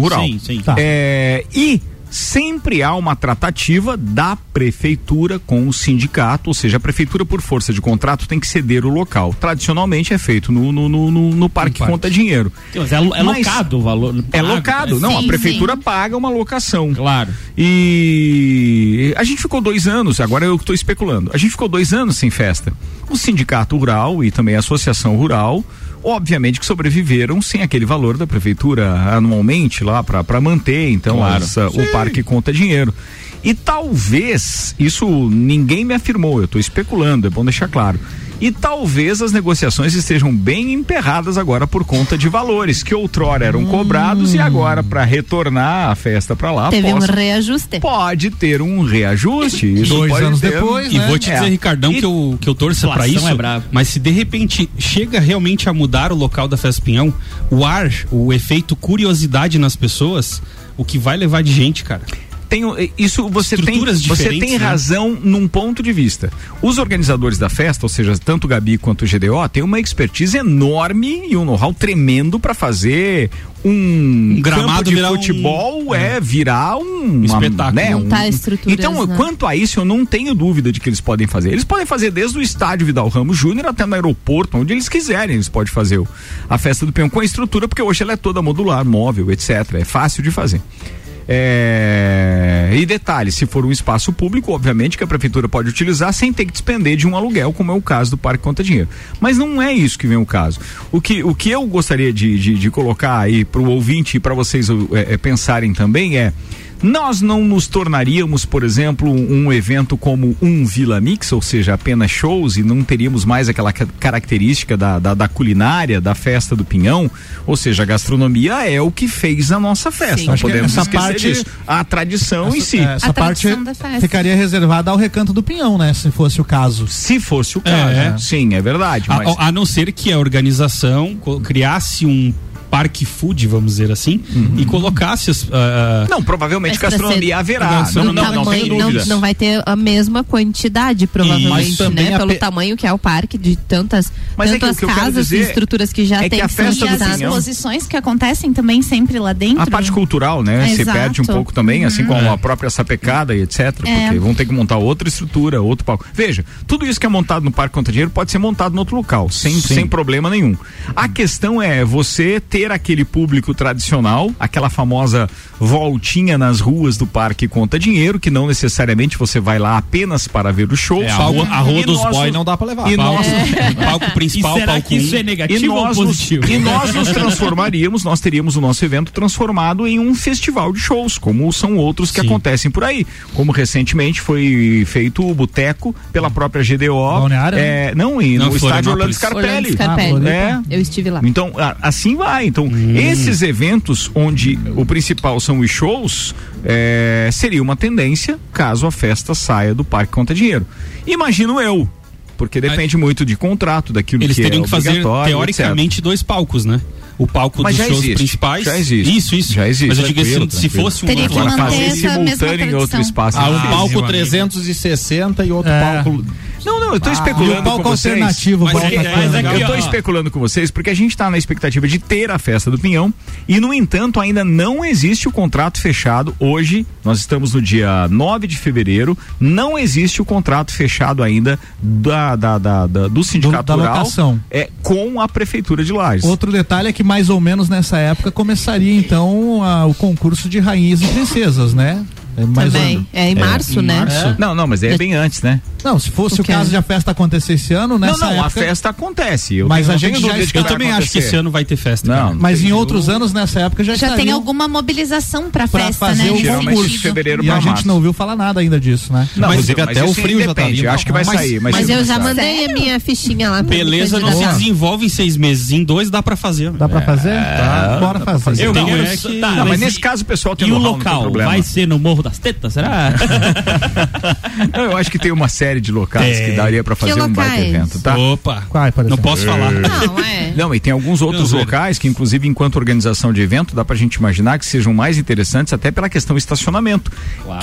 Rural. Sim, sim. Tá. É, e sempre há uma tratativa da prefeitura com o sindicato, ou seja, a prefeitura por força de contrato tem que ceder o local. Tradicionalmente é feito no, no, no, no- no Parque parque. Conta Dinheiro. Mas é, é Mas- locado o valor. É pago, locado, né? não, a Sim, prefeitura sim. paga uma locação. Claro. E a gente ficou dois anos, agora eu estou especulando. A gente ficou dois anos sem festa. O Sindicato Rural e também a Associação Rural, obviamente que sobreviveram sem aquele valor da prefeitura anualmente lá para manter, então, Claro. as, ah, o parque conta dinheiro. E talvez, isso ninguém me afirmou, eu estou especulando, é bom deixar claro. E talvez as negociações estejam bem emperradas agora por conta de valores que outrora eram cobrados e agora para retornar a festa para lá Teve um possa- reajuste. pode ter um reajuste. Isso Dois pode anos ter. depois, E né? vou te É. dizer, Ricardão, E- que eu, que eu torça pra Inflação isso. é mas se de repente chega realmente a mudar o local da Festa Pinhão, o ar, o efeito curiosidade nas pessoas, o que vai levar de gente, cara. Tem, isso você tem, você tem né? razão num ponto de vista. Os organizadores da festa, ou seja, tanto o Gabi quanto o GDO, têm uma expertise enorme e um know-how tremendo para fazer um, Um gramado campo de virar um- futebol é, virar um Espetáculo. né, um- Montar estruturas, Então, né? quanto a isso, eu não tenho dúvida de que eles podem fazer. Eles podem fazer desde o estádio Vidal Ramos Júnior até no aeroporto, onde eles quiserem, eles podem fazer o- a festa do peão com a estrutura, porque hoje ela é toda modular, móvel, etc. É fácil de fazer. É, E detalhe, se for um espaço público, obviamente que a prefeitura pode utilizar sem ter que despender de um aluguel, como é o caso do Parque Conta Dinheiro. Mas não é isso que vem o caso. O que, o que eu gostaria de, de, de colocar aí para o ouvinte e para vocês é, é, pensarem também é. Nós não nos tornaríamos, por exemplo, um evento como um Vila Mix, ou seja, apenas shows e não teríamos mais aquela ca- característica da, da, da culinária, da festa do pinhão, ou seja, a gastronomia é o que fez a nossa festa. Sim. Não Acho que podemos essa esquecer parte- disso. A tradição em si. É, Essa A parte tradição da festa. ficaria reservada ao recanto do pinhão, né? Se fosse o caso. Se fosse o caso, É. sim, é verdade. A, Mas... a não ser que a organização criasse um parque food, vamos dizer assim, e colocasse as. ah, Não, provavelmente gastronomia haverá. Não, Não, não, Do não, não tamanho, não vai ter a mesma quantidade, provavelmente, né? Pelo pe- tamanho que é o parque, de tantas, Mas é que tantas o que casas e estruturas que já é tem que festa E as exposições que acontecem também sempre lá dentro. A parte cultural, né? Se Exato. perde um pouco também, assim como É. a própria sapecada e etc. É. Porque vão ter que montar outra estrutura, outro palco. Veja, tudo isso que é montado no Parque Conta Dinheiro pode ser montado em outro local, sem, sem problema nenhum. A questão é você ter aquele público tradicional, aquela famosa voltinha nas ruas do Parque Conta Dinheiro, que não necessariamente você vai lá apenas para ver o show. É, a rua, a rua E dos nós boy nos- não dá pra levar. E nós, palco E principal, será palco que isso um. é e negativo ou nós, nos, positivo? e nós nos transformaríamos, nós teríamos o nosso evento transformado em um festival de shows, como são outros que Sim. acontecem por aí. Como recentemente foi feito o Boteco pela própria GDO. Balneário, é, não, e Não, no estádio Orlando. Scarpelli. Orlando Scarpelli. Ah, É. Eu estive lá. Então, assim vai. Então, esses eventos onde o principal são os shows, é, seria uma tendência caso a festa saia do Parque Conta Dinheiro. Imagino eu. Porque depende muito de contrato, daquilo Eles que teriam é que fazer, teoricamente, dois palcos, né? O palco Mas dos shows existe, principais. já existe. Isso, isso. Já existe. Mas eu digo assim, se fosse um Teria que fazer simultâneo em outro espaço. Ah, um palco meu amigo. 360 e outro É. palco. Não, não, eu tô E especulando palco com vocês. alternativo, Mas palco é- mas é alternativo. que, Eu tô especulando com vocês porque a gente tá na expectativa de ter a festa do Pinhão e, no entanto, ainda não existe o contrato fechado. Hoje, nós estamos no dia 9 de fevereiro, não existe o contrato fechado ainda da, da, da- da- do sindicato da rural locação. é, com a prefeitura de Lages. Outro detalhe é que mais ou menos nessa época começaria então a- o concurso de rainhas e princesas, né? É mais Também. É em março, em né? março. Não, não, mas é bem antes, né? Não, se fosse O o, caso de a festa acontecer esse ano, Não, nessa não, a época, festa acontece. Eu Mas tenho- a não gente tenho já Eu também acho que esse ano vai ter festa. Não, cara. Mas em Eu- outros anos nessa época já, Já tem alguma mobilização pra pra festa, fazer né? Geralmente concurso. de fevereiro E a gente não ouviu falar nada ainda disso, né? Não, Inclusive, até o frio já tá vindo. Acho que vai Mas- sair. Mas, Mas eu já mandei a minha fichinha lá. pra Beleza não se desenvolve em seis meses. Em dois dá pra fazer. Dá pra fazer? Tá, bora fazer. Eu Então quero é tá, Não, mas mas nesse e- caso o pessoal tem não tem local vai ser no Morro das Tetas, será? Não, eu acho que tem uma série de locais Tem. que daria pra fazer um baita evento, tá? Opa. Qual, por Não posso falar. Não, é. Não, e tem alguns outros Não, locais que, inclusive, enquanto organização de evento, dá pra gente imaginar que sejam mais interessantes até pela questão estacionamento.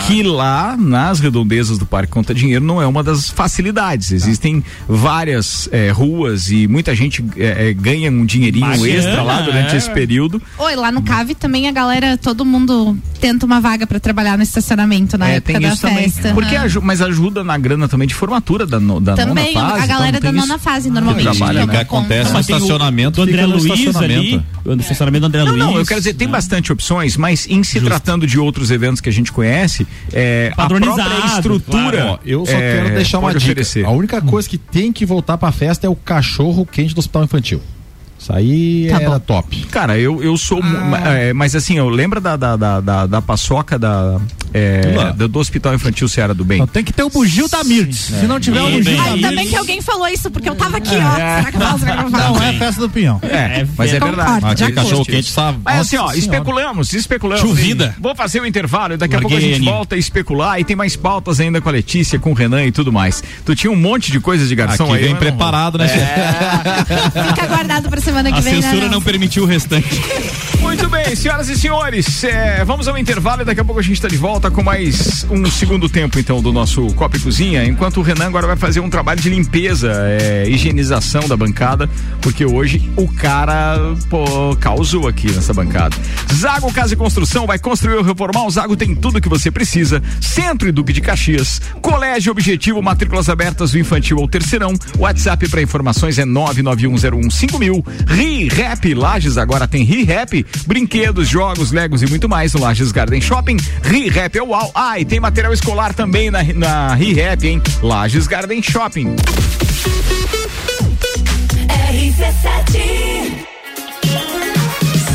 Que lá, nas redondezas do Parque Conta Dinheiro, não é uma das facilidades. Existem várias eh, ruas e muita gente eh, eh, ganha um dinheirinho Bacana, extra lá durante é. esse período. Oi, lá no Cave também a galera, todo mundo tenta uma vaga pra trabalhar no estacionamento na É, época tem da isso também. festa. Porque mas ajuda na grana também de formatura da, no- da Também nona fase. a galera então da nona isso. fase, normalmente. trabalha, que né? Acontece no Mas tem o- estacionamento, do André Luiz ali. estacionamento. O estacionamento do André Não, Luiz. não, eu quero dizer, tem né? bastante opções, mas em se tratando de outros eventos que a gente conhece, é, a Padronizado, própria estrutura. claro. Eu só é, quero deixar uma dica. oferecer. A única coisa que tem que voltar pra festa é o cachorro quente do hospital infantil. Isso aí Tá era bom. top. Cara, eu, eu sou. mu- é, mas assim, eu lembro da, da, da, da, da paçoca da, é, do, do Hospital Infantil Seara do Bem. Então, tem que ter o bugio da Mirtz. Se não tiver o bugio bem. da Mirtz, ainda bem que alguém falou isso, porque eu tava aqui, ó. Será que eu não é festa do pinhão. É, mas é verdade. De Aquele cachorro quente sabe. Mas assim, ó, especulamos, especulamos. Chuvida. Vou fazer o intervalo e daqui a pouco a gente volta a especular e tem mais pautas ainda com a Letícia, com o Renan e tudo mais. Tu tinha um monte de coisas de garçom Aqui aí. vem mas não- preparado, né? Fica guardado pra semana que A vem, né? censura não permitiu o restante. Muito bem, senhoras e senhores, é, vamos ao intervalo e daqui a pouco a gente está de volta com mais um segundo tempo, então, do nosso Copa e Cozinha, enquanto o Renan agora vai fazer um trabalho de limpeza, é, higienização da bancada, porque hoje o cara, pô, causou aqui nessa bancada. Zago Casa e Construção vai construir ou reformar, o Zago tem tudo que você precisa, Centro e Duque de Caxias, Colégio Objetivo, matrículas abertas do infantil ao terceirão, WhatsApp para informações é 991015000, Ri Rap Lages agora tem Ri Rap, brinquedos, jogos, legos e muito mais no Lages Garden Shopping. Ri Rap é uau. Ah, e tem material escolar também na, na Ri Rap, hein? Lages Garden Shopping.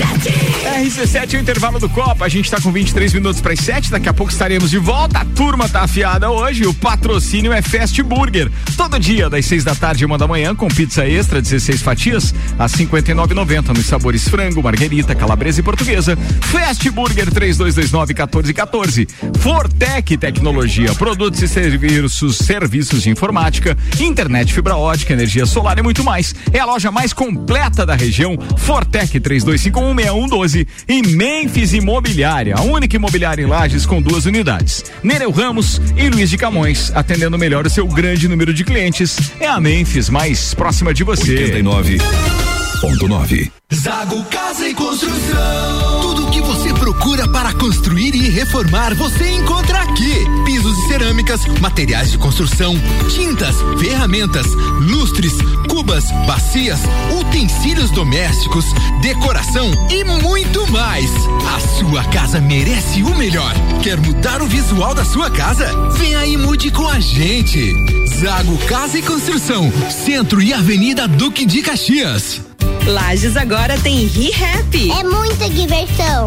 RC7 é o intervalo do Copa. A gente tá com 23 minutos para as 7. Daqui a pouco estaremos de volta. A turma tá afiada hoje. O patrocínio é Fast Burger. Todo dia, das 6 da tarde e uma da manhã, com pizza extra, 16 fatias, a 59,90 nos sabores frango, marguerita, calabresa e portuguesa. Fast Burger 3229 1414. Fortec Tecnologia, produtos e serviços, serviços de informática, internet fibra ótica, energia solar e muito mais. É a loja mais completa da região. Fortec 32516112 e Memphis Imobiliária, a única imobiliária em Lages com duas unidades. Nereu Ramos e Luiz de Camões, atendendo melhor o seu grande número de clientes. É a Memphis mais próxima de você. 89.9. Zago Casa e Construção. Tudo que você procura para construir e reformar, você encontra aqui. Pisos e cerâmicas, materiais de construção, tintas, ferramentas, lustres, cubas, bacias, utensílios domésticos, decoração e muito mais. A sua casa merece o melhor. Quer mudar o visual da sua casa? Vem aí e mude com a gente. Zago Casa e Construção, Centro e Avenida Duque de Caxias. Lages agora tem ReHap. É muita diversão.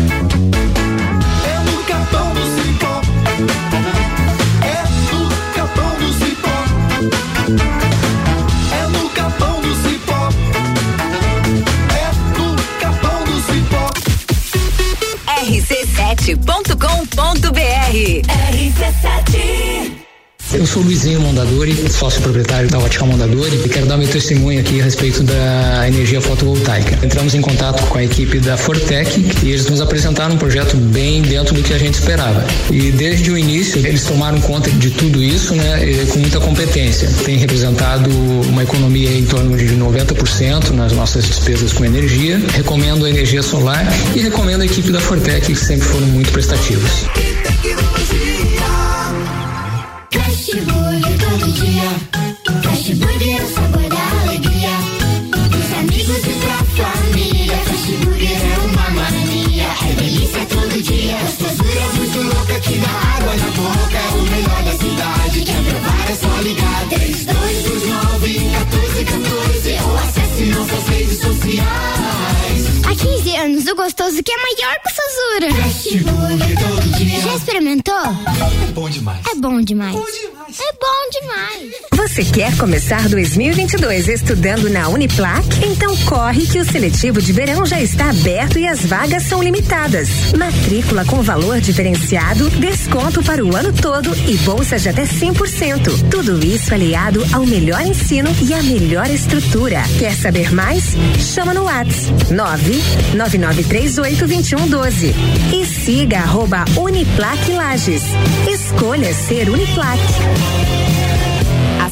rc7.com.br Eu sou Luizinho Mondadori, sócio proprietário da Ótica Mondadori e quero dar meu testemunho aqui a respeito da energia fotovoltaica. Entramos em contato com a equipe da Fortec e eles nos apresentaram um projeto bem dentro do que a gente esperava. E desde o início eles tomaram conta de tudo isso, né, e com muita competência. Tem representado uma economia em torno de 90% nas nossas despesas com energia. Recomendo a energia solar e recomendo a equipe da Fortec que sempre foram muito prestativos. Fast Burger todo dia. Fast Burger é o sabor da alegria. Dos amigos e pra família. Fast Burger é uma mania. É delícia todo dia. Gostosura muito louca que dá água na boca. É o melhor da cidade. Quer provar é só ligar. 3229 1414 ou acesse nossas redes sociais. Há 15 anos, o gostoso que é maior que o Sazura. Já experimentou? É bom demais. É bom demais. É bom demais. Você quer começar 2022 estudando na Uniplac? Então corre que o seletivo de verão já está aberto e as vagas são limitadas. Matrícula com valor diferenciado, desconto para o ano todo e bolsa de até 100%. Tudo isso aliado ao melhor ensino e à melhor estrutura. Quer saber mais? Chama no WhatsApp 999382112 e siga arroba Uniplac Lages. Escolha ser Uniplac.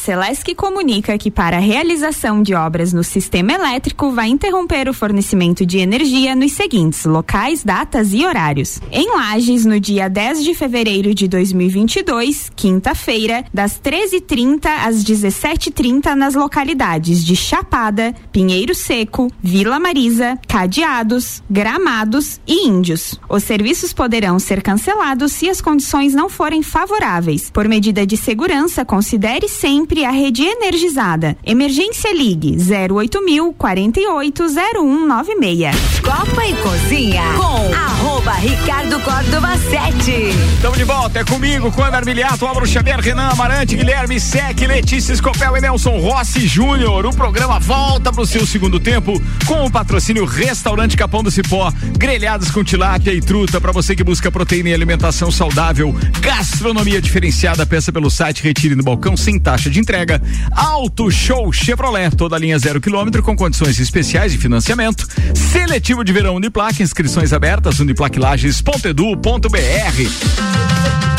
Celesc comunica que para a realização de obras no sistema elétrico vai interromper o fornecimento de energia nos seguintes locais, datas e horários. Em Lages, no dia 10 de fevereiro de 2022, quinta-feira, das 13h30 às 17h30 nas localidades de Chapada, Pinheiro Seco, Vila Marisa, Cadeados, Gramados e Índios. Os serviços poderão ser cancelados se as condições não forem favoráveis. Por medida de segurança, considere sempre a rede energizada. Emergência Ligue 08000 480196. Copa e Cozinha com arroba Ricardo Córdova 7. Estamos de volta, é comigo, com Ana Armiliato, Álvaro Xavier, Renan Amarante, Guilherme Sec, Letícia Escopel e Nelson Rossi Júnior. O programa volta para o seu segundo tempo com o patrocínio Restaurante Capão do Cipó, grelhados com tilápia e truta para você que busca proteína e alimentação saudável, gastronomia diferenciada, peça pelo site, retire no balcão sem taxa de entrega. Auto Show Chevrolet, toda linha zero quilômetro com condições especiais de financiamento. Seletivo de verão Uniplac, inscrições abertas, uniplaclages.edu.br.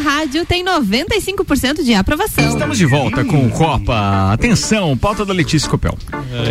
seu rádio tem 95% de aprovação. Estamos de volta com o Copa. Atenção, pauta da Letícia Copel.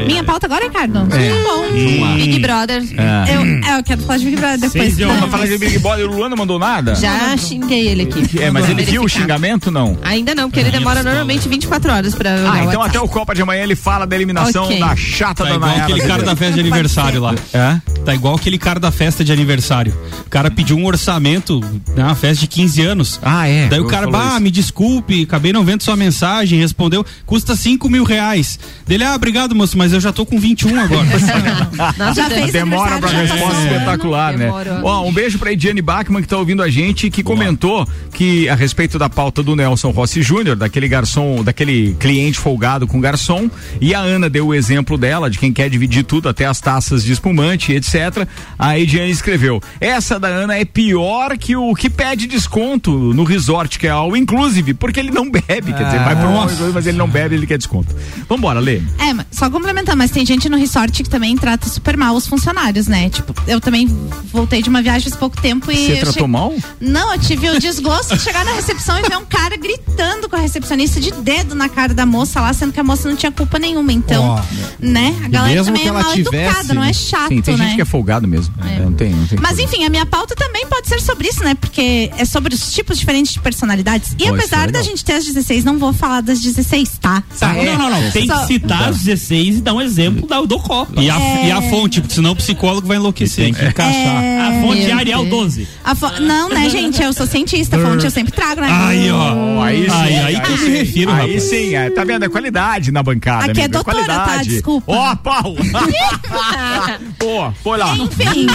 Minha pauta agora, Ricardo? É. Bom. Lá. Big Brother. É. Eu, é, eu quero falar de Big Brother depois. Não, pra falar de Big Brother, o Luan não mandou nada? Já xinguei ele aqui. É, mas ele viu o Verificar. xingamento, não? Ainda não, porque ele demora normalmente 24 horas pra. Ah, o então WhatsApp. até o Copa de amanhã ele fala da eliminação Ok. da chata Tá da igual Nayara. aquele cara da festa de aniversário lá. É? Tá igual aquele cara da festa de aniversário. O cara pediu um orçamento, né, uma festa de 15 anos. Ah, é? Daí o cara, bah, me desculpe, acabei não vendo sua mensagem, respondeu, custa 5 mil reais. Dele, ah, obrigado, moço, mas eu já tô com 21 agora. Nossa, Já fez Demora pra já resposta passou. espetacular, né? Ó, um beijo pra Ediane Bachmann que tá ouvindo a gente, que comentou que a respeito da pauta do Nelson Rossi Júnior, daquele garçom, daquele cliente folgado com garçom, e a Ana deu o exemplo dela, de quem quer dividir tudo, até as taças de espumante, etc. A Ediane escreveu: essa da Ana é pior que o que pede desconto no resort, que é all inclusive, porque ele não bebe, quer dizer, vai pro all inclusive, mas ele não bebe, ele quer desconto. Vambora, Lê. É, só complementar, mas tem gente no resort que também trata super mal os funcionários, né? Tipo, eu também voltei de uma viagem faz pouco tempo e. Você tratou che- mal? Não, eu tive o desgosto de chegar na recepção e ver um cara gritando com a recepcionista de dedo na cara da moça lá, sendo que a moça não tinha culpa nenhuma. Então, Ó, né? A galera mesmo também que é ela mal tivesse- educada, não é chato, Sim, tem né? gente que é folgado mesmo. É, Não tem, não tem. Mas enfim, a minha pauta também pode ser sobre isso, né? Porque é sobre os tipos diferentes de personalidades. E Pô, é apesar da gente ter as 16, não vou falar das 16, tá? Tá, não, não, não. Tem Só- que citar os 16 e dar um exemplo da, do Copa. E a, É. e a fonte, porque senão o psicólogo vai enlouquecer. Tem que encaixar. É, A fonte é Arial Deus. 12. A fo- Não, né, gente? Eu sou cientista, a fonte eu sempre trago, né? Aí, ó. Oh, aí sim, aí, aí que eu me refiro, Aí rapaz. sim, é, tá vendo? É qualidade na bancada. Aqui é amigo, doutora, tá? qualidade. Desculpa. Ó, pau! Pô, foi lá. Enfim.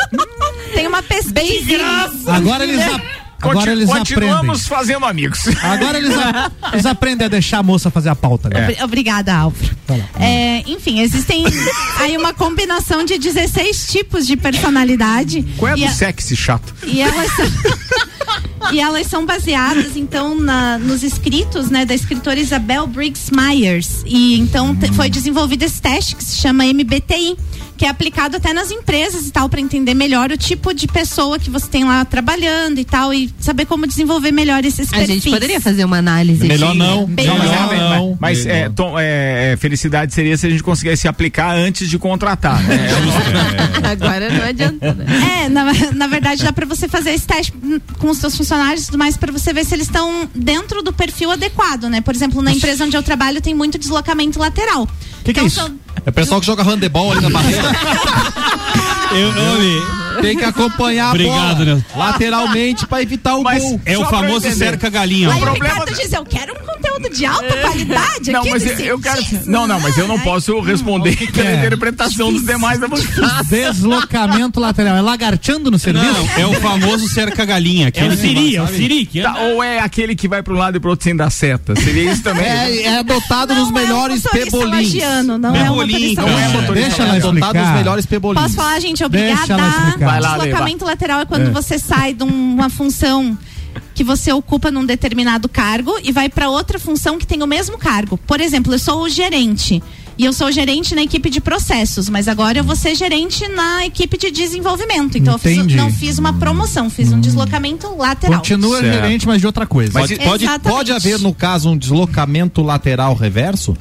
Tem uma pesquisa. Agora eles, a- agora Conti- eles aprendem. Continuamos fazendo amigos. Agora eles, a- eles aprendem a deixar a moça fazer a pauta. Né? Obri- Obrigada, Álvaro. É, enfim, existem aí uma combinação de 16 tipos de personalidade. Qual é a do a- sexy chato? E elas são, e elas são baseadas, então, na- nos escritos né, da escritora Isabel Briggs Myers. E então te- foi desenvolvido esse teste que se chama MBTI, que é aplicado até nas empresas e tal, para entender melhor o tipo de pessoa que você tem lá trabalhando e tal, e saber como desenvolver melhor esses A perfis. gente poderia fazer uma análise. Melhor não. Bem Não, é, mas- é, Tom, é, é, felicidade seria se a gente conseguisse aplicar antes de contratar. Né? Agora não adianta, né? É, na, na verdade dá pra você fazer esse teste com os seus funcionários e tudo mais pra você ver se eles estão dentro do perfil adequado, né? Por exemplo, na empresa onde eu trabalho tem muito deslocamento lateral. Que que é isso? são- É o pessoal que joga handebol ali na barreira. Eu, eu, Tem que acompanhar a Obrigado, bola Nelson. lateralmente pra evitar o Mas- gol. é o famoso cerca galinha. Aí O o problema Ricardo diz, eu quero um conteúdo de alta qualidade Não, aqui mas eu, eu quero. Não, não, mas eu não posso responder pela É. interpretação dos demais da bancada. Deslocamento lateral. É lagarteando no serviço? Não, é o famoso cerca galinha. É o Siri, é o? Siri. Que Tá, ou é aquele que vai pro lado e pro outro sem dar seta? Seria isso também? É, é adotado nos é um melhores pebolins. não é um motorista. Não é motorista Deixa ela É adotado nos explicar. melhores pebolins. Posso falar, gente? Deixa Obrigada. Lá, Lê, Deslocamento lateral é quando você sai de uma função que você ocupa num determinado cargo e vai para outra função que tem o mesmo cargo. Por exemplo, eu sou o gerente. E eu sou gerente na equipe de processos, mas agora eu vou ser gerente na equipe de desenvolvimento. Então eu fiz- Entendi. não fiz uma promoção, fiz um deslocamento lateral. Continua Certo. gerente, mas de outra coisa. Mas Exatamente. pode, pode haver, no caso, um deslocamento lateral reverso?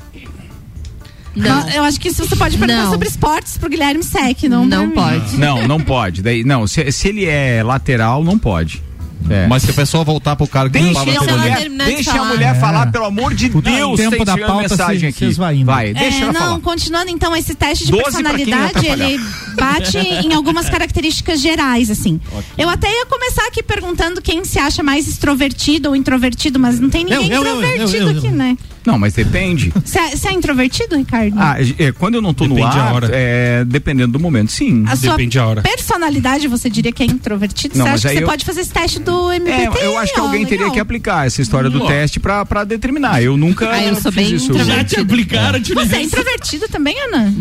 Não. Eu acho que isso você pode perguntar Não. sobre esportes pro Guilherme Sec, não Não pode. Não, não pode. Daí, não, se, se ele é lateral, não pode. É. Mas se a pessoa voltar pro cargo que não Deixa, tava a mulher, deixa a falar. mulher É. falar, pelo amor de O Deus. tempo tem da pauta mensagem se- aqui. se esvaindo. Vai, deixa É, ela não, falar. continuando então, esse teste de 12 pra quem personalidade, ele bate em algumas características gerais, assim. Eu até ia começar aqui perguntando quem se acha mais extrovertido ou introvertido, mas não tem ninguém Eu, eu, eu, eu, introvertido eu, eu. aqui, né? Não, mas depende. Você é, você é introvertido, Ricardo? Ah, é, quando eu não tô no Depende a ar, hora. é, dependendo do momento, sim. a sua depende a hora. personalidade, você diria que é introvertido? Não, você mas acha que aí você eu- pode fazer esse teste do MBTI? É, eu acho que ó, alguém teria que aplicar essa história do teste pra, pra determinar. Eu nunca Ah, eu sou fiz bem isso. Já te aplicaram, te Você é introvertido também, Ana?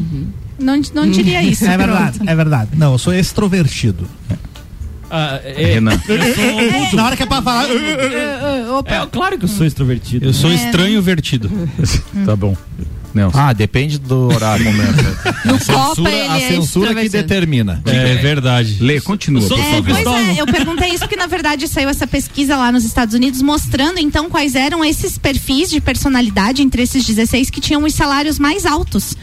Não, não diria isso. É pronto. verdade, é verdade. Não, eu sou extrovertido. é, Renan. eu sou- Na hora que é pra falar. É, claro que eu sou extrovertido. Eu sou É. estranho vertido. tá bom. Nelson. Ah, depende do horário, momento. No a censura, Copa, ele a é censura que extrovertido. determina. É verdade. Lê, continua, por É, pois é, eu perguntei isso porque na verdade saiu essa pesquisa lá nos Estados Unidos mostrando então quais eram esses perfis de personalidade entre esses 16 que tinham os salários mais altos.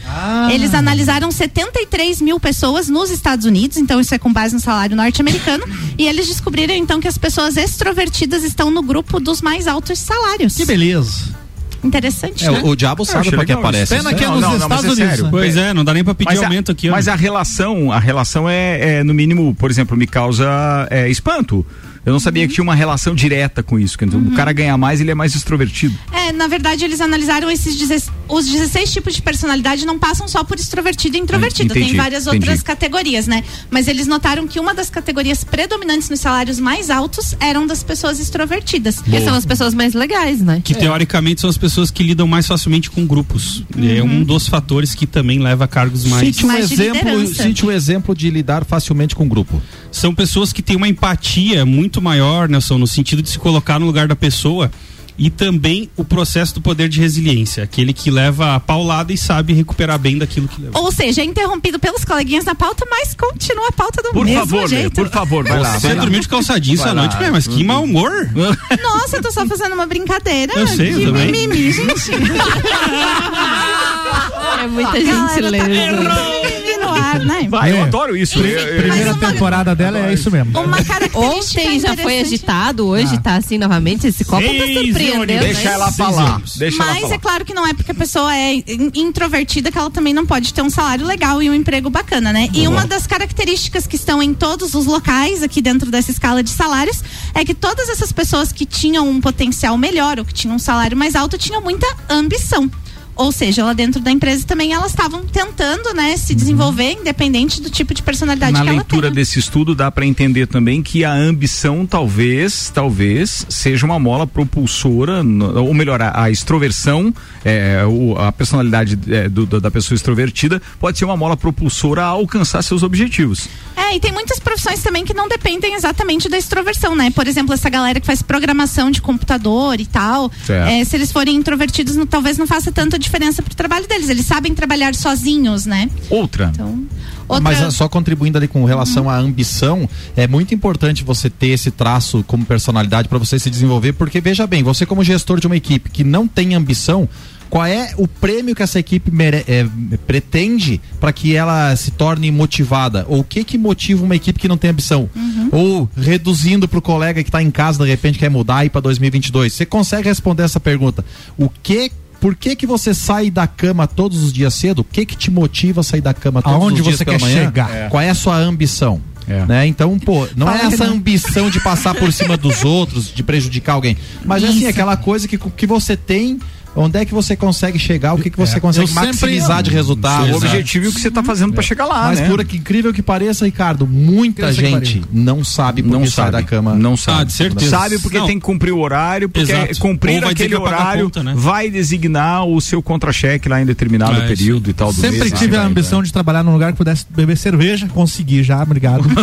Eles analisaram 73 mil pessoas nos Estados Unidos, então isso é com base no salário norte-americano, e eles descobriram então que as pessoas extrovertidas estão no grupo dos mais altos salários. Que beleza. Interessante, É, né? o, o diabo sabe pra que aparece. Pena que é Não, nos não, não, Estados é Unidos. sério. né? Pois é, não dá nem pra pedir Mas, a, aumento aqui. ó. mas a relação, a relação é, é, no mínimo, por exemplo, me causa é, espanto. Eu não sabia que tinha uma relação direta com isso. quer dizer, O cara ganha mais, ele é mais extrovertido. É, na verdade, eles analisaram esses 16 os 16 tipos de personalidade não passam só por extrovertido e introvertido, Entendi, tem várias entendi. outras categorias, né? Mas eles notaram que uma das categorias predominantes nos salários mais altos eram das pessoas extrovertidas. Que são as pessoas mais legais, né? Que teoricamente são as pessoas que lidam mais facilmente com grupos. É um dos fatores que também leva a cargos mais. Cite um, Mais exemplo, cite um exemplo de lidar facilmente com o grupo. São pessoas que têm uma empatia muito maior, Nelson, no sentido de se colocar no lugar da pessoa. E também o processo do poder de resiliência, aquele que leva a paulada e sabe recuperar bem daquilo que leva. Ou seja, é interrompido pelos coleguinhas na pauta, mas continua a pauta do Por mesmo favor, jeito. por favor, vai lá. Você Vai lá. dormiu de calça jeans Vai à lá. noite, mas que mau humor. Nossa, eu tô só fazendo uma brincadeira. Eu sei, eu que também. mimimi, gente. É muita Galera, tá gentileza. Ar, né? Vai, eu É. adoro isso. Eu- Primeira uma- temporada dela é isso mesmo. Uma característica Ontem já foi agitado, hoje Ah. tá assim novamente. Esse copo tá Seis surpreendendo. Deixa né? ela falar. Deixa ela Mas falar. é claro que não é porque a pessoa é in- introvertida que ela também não pode ter um salário legal e um emprego bacana, né? E uma das características que estão em todos os locais aqui dentro dessa escala de salários é que todas essas pessoas que tinham um potencial melhor ou que tinham um salário mais alto tinham muita ambição. Ou seja, lá dentro da empresa também elas estavam tentando, né, se desenvolver independente do tipo de personalidade Na que ela leitura tem. desse estudo dá para entender também que a ambição talvez, talvez seja uma mola propulsora, ou melhor, a, a extroversão, é, o- a personalidade é, do- do- da pessoa extrovertida pode ser uma mola propulsora a alcançar seus objetivos. É, e tem muitas profissões também que não dependem exatamente da extroversão, né? Por exemplo, essa galera que faz programação de computador e tal. É, se eles forem introvertidos, não- talvez não faça tanta diferença pro trabalho deles. Eles sabem trabalhar sozinhos, né? Outra. Então, outra... Mas ah, só contribuindo ali com relação à ambição, é muito importante você ter esse traço como personalidade para você se desenvolver, porque veja bem, você como gestor de uma equipe que não tem ambição, qual é o prêmio que essa equipe mere- é, pretende para que ela se torne motivada? Ou o que que motiva uma equipe que não tem ambição? Ou reduzindo para o colega que está em casa de repente quer mudar e ir para 2022. Você consegue responder essa pergunta? O que por que que você sai da cama todos os dias cedo? O que que te motiva a sair da cama todos Aonde os dias você pela quer manhã? chegar? É. Qual é a sua ambição? É. Né? Então, pô, não Fala é essa não. ambição de passar por cima dos outros, de prejudicar alguém. Mas é assim, Isso. aquela coisa que, que você tem, onde é que você consegue chegar, o que, que você É, consegue sempre- maximizar de resultado. o objetivo e o que você está fazendo para chegar lá, Mas né? por que incrível que pareça, Ricardo, muita Incrível que gente não sabe por não que sai da cama. Não sabe. Ah, de certeza. Sabe porque Não. tem que cumprir o horário, porque Exato. cumprir aquele que horário conta, né? vai designar o seu contra-cheque lá em determinado É, período e tal do Sempre mês. tive a ambição de trabalhar num lugar que pudesse beber cerveja. Consegui já, obrigado.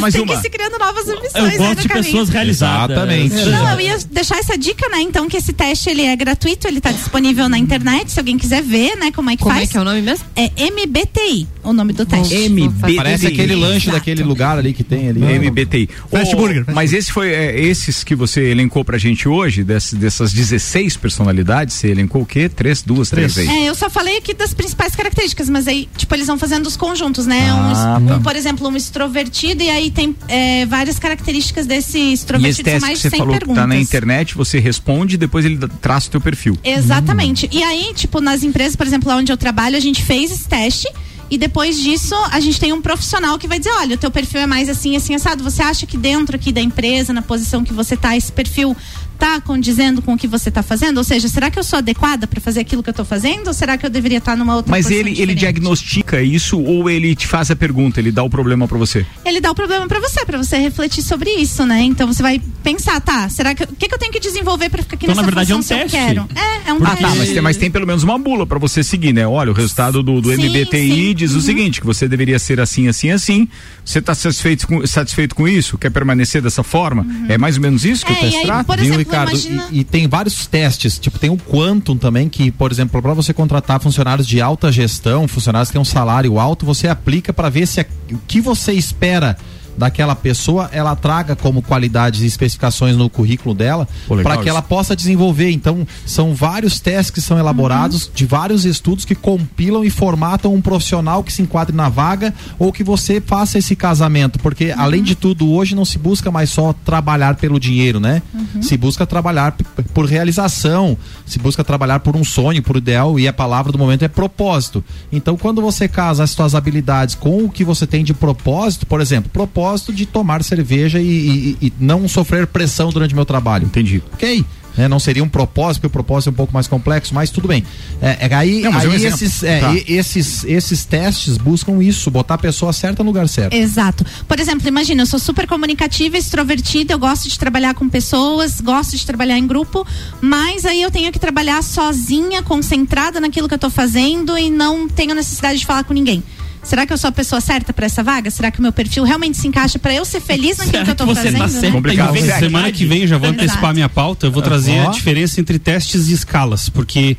Mais Tem uma. que ir se criando novas ambições. Eu né, gosto de pessoas realizadas. Exatamente. Não, eu ia deixar essa dica, né? Então, que esse teste ele é gratuito, ele tá disponível na internet, se alguém quiser ver, né, como é que Como faz. é que é o nome mesmo? É MBTI, o nome do teste. MBTI. Parece aquele lanche Exato. daquele lugar ali que tem ali. MBTI. Fast burger, fast Mas esse foi é, esses que você elencou pra gente hoje, dessas, dessas 16 personalidades, você elencou o quê? Três, duas, três, Três. É, eu só falei aqui das principais características, mas aí, tipo, eles vão fazendo os conjuntos, né? Ah, um, tá. um, por exemplo, um extrovertido, e aí tem é, várias características desse E esse extrovertido, teste mais que de você 100 falou que perguntas. tá na internet, você responde depois ele dá- traça o teu perfil. Exatamente. E aí, tipo, nas empresas, por exemplo, lá onde eu trabalho, a gente fez esse teste. E depois disso, a gente tem um profissional que vai dizer: olha, o teu perfil é mais assim, assim, assado. Você acha que dentro aqui da empresa, na posição que você tá, esse perfil tá condizendo com o que você tá fazendo? Ou seja, será que eu sou adequada para fazer aquilo que eu tô fazendo? Ou será que eu deveria estar numa outra Mas ele, ele diagnostica isso ou ele te faz a pergunta, ele dá o problema pra você? ele dá o problema pra você, pra você refletir sobre isso, né? Então você vai pensar, tá, será que o que, que eu tenho que desenvolver pra ficar aqui Então, nessa na verdade, é um teste. quero? É, é um Ah, teste. tá, mas tem, mas tem pelo menos uma bula pra você seguir, né? Olha, o resultado do, do Sim, MBTI sim. Uhum. diz o seguinte, que você deveria ser assim, assim, assim. Você tá satisfeito com, satisfeito com isso? Quer permanecer dessa forma? Uhum. É mais ou menos isso que É, o teste trata? Viu, Ricardo? E, e tem vários testes, tipo, tem o Quantum também, que, por exemplo, para você contratar funcionários de alta gestão, funcionários que têm um salário alto, você aplica para ver se a- o que você espera daquela pessoa ela traga como qualidades e especificações no currículo dela para que isso. ela possa desenvolver. Então, são vários testes que são elaborados de vários estudos que compilam e formatam um profissional que se enquadre na vaga ou que você faça esse casamento, porque além de tudo, hoje não se busca mais só trabalhar pelo dinheiro, né? Se busca trabalhar por realização, se busca trabalhar por um sonho, por ideal e a palavra do momento é propósito. Então, quando você casa as suas habilidades com o que você tem de propósito, por exemplo, propósito de tomar cerveja e, e- e não sofrer pressão durante meu trabalho. Entendi. Ok. né? não seria um propósito, porque o propósito é um pouco mais complexo, mas tudo bem. É, é, aí Não, mas é um aí exemplo. esses, é, Tá. esses, esses testes buscam isso, botar a pessoa certa no lugar certo. Exato. Por exemplo, imagina, eu sou super comunicativa, extrovertida, eu gosto de trabalhar com pessoas, gosto de trabalhar em grupo, mas aí eu tenho que trabalhar sozinha, concentrada naquilo que eu tô fazendo e não tenho necessidade de falar com ninguém. Será que eu sou a pessoa certa para essa vaga? Será que o meu perfil realmente se encaixa para eu ser feliz naquilo que eu tô fazendo? né? Complicado. Semana que vem eu já vou Exato. antecipar a minha pauta. Eu vou trazer a diferença entre testes e escalas, porque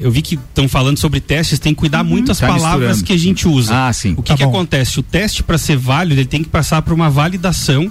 eu vi que estão falando sobre testes, tem que cuidar muito as Tá palavras misturando. que a gente usa. Ah, sim. O que, Tá que acontece? O teste, para ser válido, ele tem que passar por uma validação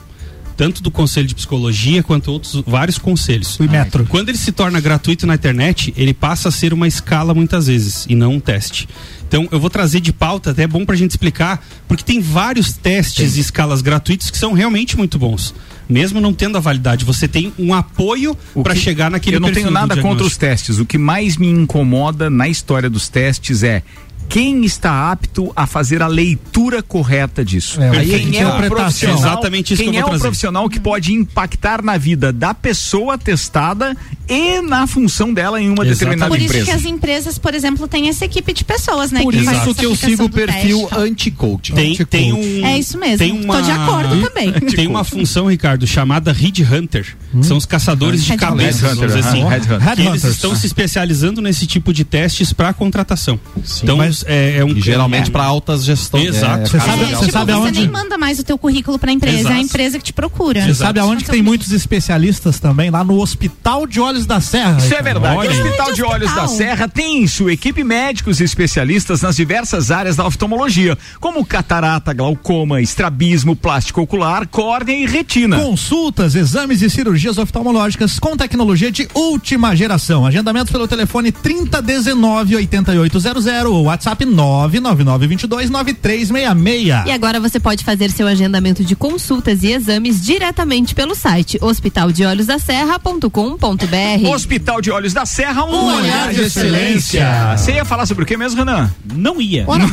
tanto do Conselho de Psicologia quanto outros vários conselhos. O Imetro. Quando ele se torna gratuito na internet, ele passa a ser uma escala muitas vezes e não um teste. Então, eu vou trazer de pauta, até é bom pra gente explicar, porque tem vários testes e escalas gratuitos que são realmente muito bons. Mesmo não tendo a validade, você tem um apoio para chegar naquele Eu não tenho nada contra os testes. O que mais me incomoda na história dos testes é quem está apto a fazer a leitura correta disso. É, quem é o profissional, Exatamente isso quem que eu é vou o trazer. profissional que pode impactar na vida da pessoa testada e na função dela em uma Exatamente. determinada Por isso empresa. que as empresas, por exemplo, têm essa equipe de pessoas, né? Por que faz isso que eu sigo o perfil teste. anti-coaching. Tem, tem um, É isso mesmo. Tem uma, Tô de acordo também. Tem uma função, Ricardo, chamada Head Hunter. São os caçadores de cabeças, Headhunter, assim. Que eles estão se especializando nesse tipo de testes para contratação. então, mas- é, é um E geralmente é, para altas gestões. Exato. É, Você sabe- É, alta- você sabe tipo, aonde- Você nem manda mais o teu currículo pra empresa, Exato. é a empresa que te procura. Você sabe aonde que tem muitos especialistas também? Lá no Hospital de Olhos da Serra. Isso é verdade. Olha o. Hospital de Olhos da. Serra tem em sua equipe médicos e especialistas nas diversas áreas da oftalmologia, como catarata, glaucoma, estrabismo, plástico ocular, córnea e retina. Consultas, exames e cirurgias oftalmológicas com tecnologia de última geração. Agendamentos pelo telefone 3019 8800 ou WhatsApp 999 22 9366. E agora você pode fazer seu agendamento de consultas e exames diretamente pelo site hospitaldeolhosdaserra.com.br. Hospital de Olhos da Serra, um, Um olhar de excelência. Você ia falar sobre o que mesmo, Renan? Não ia. Ora,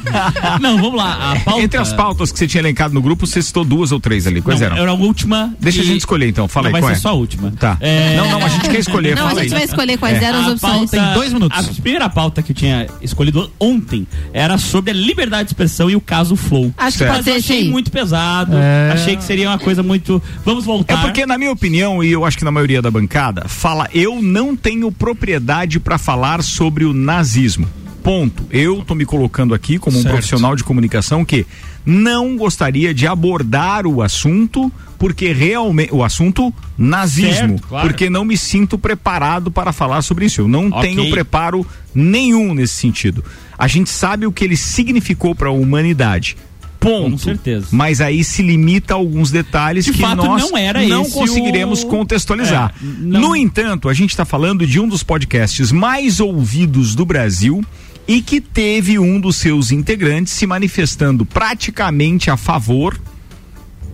Não, vamos lá. A pauta, Entre as pautas que você tinha elencado no grupo, você citou duas ou três ali. Quais não, eram? Era a última. Deixa a e- gente escolher então. Fala Não, aí, vai qual ser é? só a última. Tá. É, Não, não, a gente quer escolher. Não, a gente aí. vai escolher quais eram as A opções. Tem dois minutos. A primeira pauta que eu tinha escolhido ontem era sobre a liberdade de expressão e o caso Flow. Acho que pode ser achei sim. muito pesado. É. Achei que seria uma coisa muito. Vamos É voltar. porque, na minha opinião, e eu acho que na maioria da bancada, fala, eu não tenho propriedade para falar sobre o nazismo. Ponto. Eu tô me colocando aqui como um Certo. profissional de comunicação que não gostaria de abordar o assunto, porque realmente. O assunto nazismo. Certo, claro. Porque não me sinto preparado para falar sobre isso. Eu não Ok. tenho preparo nenhum nesse sentido. A gente sabe o que ele significou para a humanidade. Ponto. Com certeza. Mas aí se limita a alguns detalhes De que fato, nós não era não conseguiremos o- contextualizar. É, não- No entanto, a gente está falando de um dos podcasts mais ouvidos do Brasil e que teve um dos seus integrantes se manifestando praticamente a favor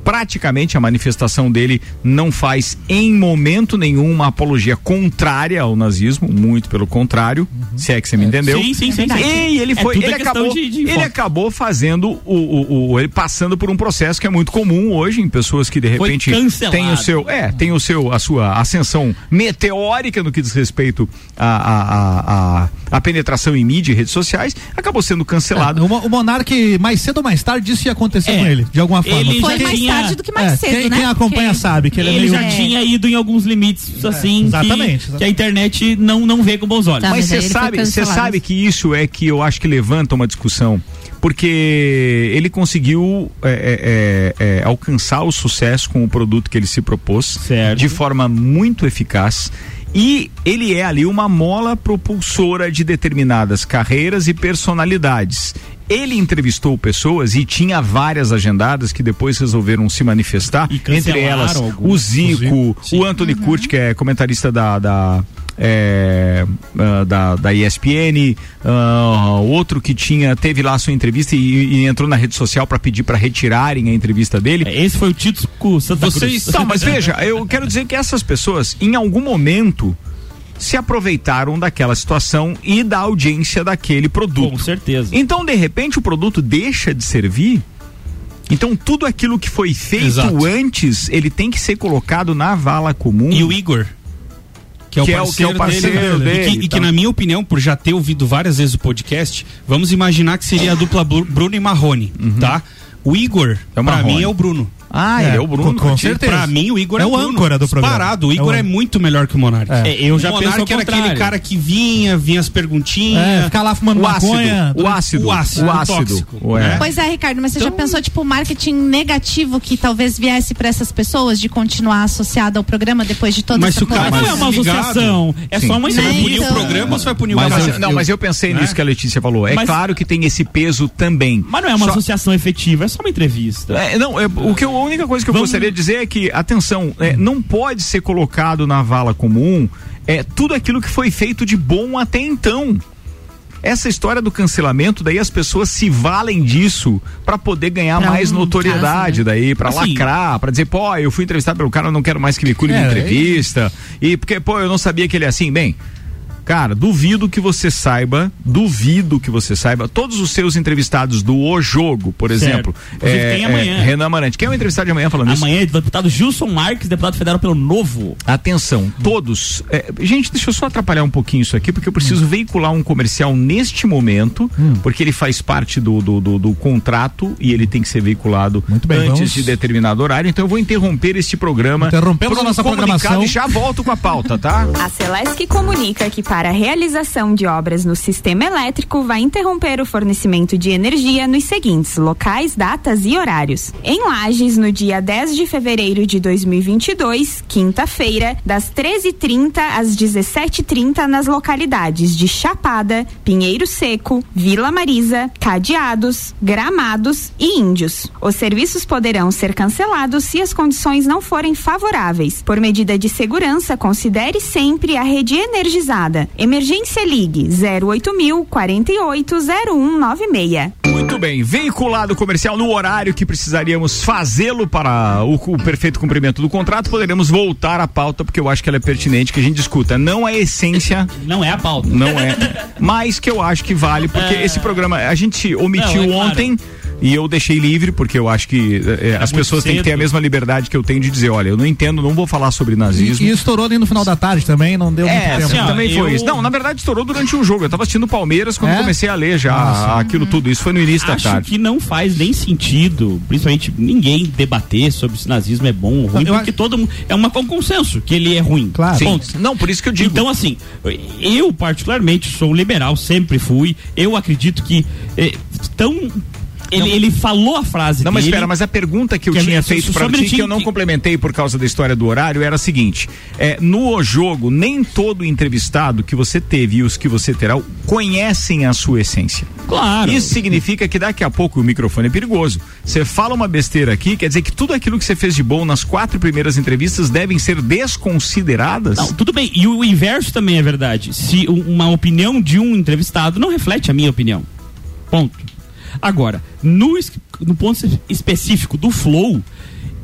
praticamente a manifestação dele não faz em momento nenhum uma apologia contrária ao nazismo, muito pelo contrário, se é que você me entendeu. Sim, sim, sim, sim. E ele É foi, tudo ele acabou, de- de ele acabou fazendo o, o, o- ele passando por um processo que é muito comum hoje em pessoas que de repente têm o seu, é, tem o seu a sua ascensão meteórica no que diz respeito à a, a, a, a penetração em mídia e redes sociais, acabou sendo cancelado. O, Mo- o Monark, mais cedo ou mais tarde, isso ia acontecer É. com ele, de alguma forma. Ele Foi já mais tinha- tarde do que mais É, cedo, quem, né? quem acompanha Porque- sabe que ele, Ele é meio... já tinha ido em alguns limites, assim, que- Exatamente, Que, a internet não, não vê com bons olhos. Tá, Mas você sabe, você sabe que isso é que eu acho que levanta uma discussão, porque ele conseguiu é, é, é, é, alcançar o sucesso com o produto que ele se propôs Certo. de forma muito eficaz. E ele é ali uma mola propulsora de determinadas carreiras e personalidades. Ele entrevistou pessoas e tinha várias agendadas que depois resolveram se manifestar, E entre elas o Zico, o Anthony Curti, que é comentarista da, da, é, ah, da, da ESPN, ah, outro que tinha teve lá a sua entrevista e, e entrou na rede social para pedir para retirarem a entrevista dele. Esse foi o Tito com Santa Vocês, Cruz. não, mas veja, eu quero dizer que essas pessoas, em algum momento, se aproveitaram daquela situação e da audiência daquele produto. Com certeza. Então, de repente, o produto deixa de servir. Então, tudo aquilo que foi feito Exato. antes, ele tem que ser colocado na vala comum. E o Igor. Que é o Que é o- parceiro, que é o parceiro dele, dele, E que, e que, na minha opinião, por já ter ouvido várias vezes o podcast, vamos imaginar que seria a dupla Bru- Bruno e Marrone, tá? O Igor, Uhum. É Marrone. mim, é o Bruno. Ah, É, ele é o Bruno. com- com certeza. Pra mim, o Igor É é, o Bruno. âncora do programa. Disparado. O Igor É é, o- muito melhor que o Monark. É. É, eu já o Monark ao era aquele cara que vinha, vinha as perguntinhas. É, ficar lá fumando O ácido, maconha. o ácido, o ácido, o ácido. tóxico, né? Pois é, Ricardo, mas você Então- já pensou, tipo, o marketing negativo que talvez viesse pra essas pessoas de continuar associado ao programa depois de toda Mas essa se o cara Mas não é uma associação, é Sim. só uma Você vai punir então- o programa ou você vai punir o Mas, não, mas eu pensei Né? nisso que a Letícia falou. É Mas- claro que tem esse peso também. Mas não é uma associação efetiva, é só uma entrevista. É, não, é, o que eu, única coisa que eu Vamos- gostaria de dizer é que, atenção, é, não pode ser colocado na vala comum é, tudo aquilo que foi feito de bom até então. Essa história do cancelamento, daí as pessoas se valem disso pra poder ganhar Pra mais um notoriedade, caso, né? daí pra Assim- lacrar, pra dizer, pô, eu fui entrevistado pelo cara, eu não quero mais que me cure É, minha é- entrevista. E porque, pô, eu não sabia que ele é assim. Bem, Cara, duvido que você saiba, duvido que você saiba, todos os seus entrevistados do O Jogo, por Certo. exemplo. Inclusive, tem amanhã. Renan Amarante. Quem é o entrevistado de amanhã falando isso? Amanhã, deputado Gilson Marques, deputado federal pelo Novo. Atenção, todos. é, gente, deixa eu só atrapalhar um pouquinho isso aqui, porque eu preciso veicular um comercial neste momento, porque ele faz parte do, do, do- do contrato e ele tem que ser veiculado Muito bem, antes vamos- de determinado horário. Então eu vou interromper este programa. Interrompemos por um a nossa programação. E já volto com a pauta, tá? A Celesc comunica que para a realização de obras no sistema elétrico vai interromper o fornecimento de energia nos seguintes locais, datas e horários. Em Lages, no dia 10 de fevereiro de 2022, quinta-feira, das 13h30 às 17h30 nas localidades de Chapada, Pinheiro Seco, Vila Marisa, Cadeados, Gramados e Índios. Os serviços poderão ser cancelados se as condições não forem favoráveis. Por medida de segurança, considere sempre a rede energizada. Emergência Ligue 08000 48 0196. Muito bem, veiculado comercial no horário que precisaríamos fazê-lo para o, o perfeito cumprimento do contrato, poderemos voltar à pauta, porque eu acho que ela é pertinente, que a gente discuta. Não a essência. Não é a pauta. Não é. Mas que eu acho que vale, porque esse programa a gente omitiu Não, é claro. ontem. E eu deixei livre, porque eu acho que eh, as pessoas têm que ter a cedo. mesma liberdade que eu tenho de dizer, olha, eu não entendo, não vou falar sobre E, nazismo. e estourou ali no final da tarde também, não deu É, muito tempo. sim, ó, também foi isso. Não, na verdade estourou durante um jogo. Eu tava assistindo Palmeiras quando É? comecei a ler já Nossa. aquilo tudo. Isso foi no início da Acho tarde. que não faz nem sentido, principalmente ninguém debater sobre se nazismo é bom ou ruim, Eu porque todo mundo é uma, um consenso que ele é ruim. Claro. Não, por isso que eu digo. Então, assim, eu particularmente sou liberal, sempre fui. Eu acredito que eh, tão. Ele, ele falou a frase Não, mas dele. espera, mas a pergunta que eu Que é- tinha feito para ti, que eu não complementei por causa da história do horário, era a seguinte: é, no jogo, nem todo entrevistado que você teve e os que você terá conhecem a sua essência. Claro. Isso significa que daqui a pouco o microfone é perigoso. Você fala uma besteira aqui, quer dizer que tudo aquilo que você fez de bom nas quatro primeiras entrevistas devem ser desconsideradas? Não, tudo bem. E o inverso também é verdade. Se um- uma opinião de um entrevistado não reflete a minha opinião. Ponto. Agora, no, no ponto específico do flow,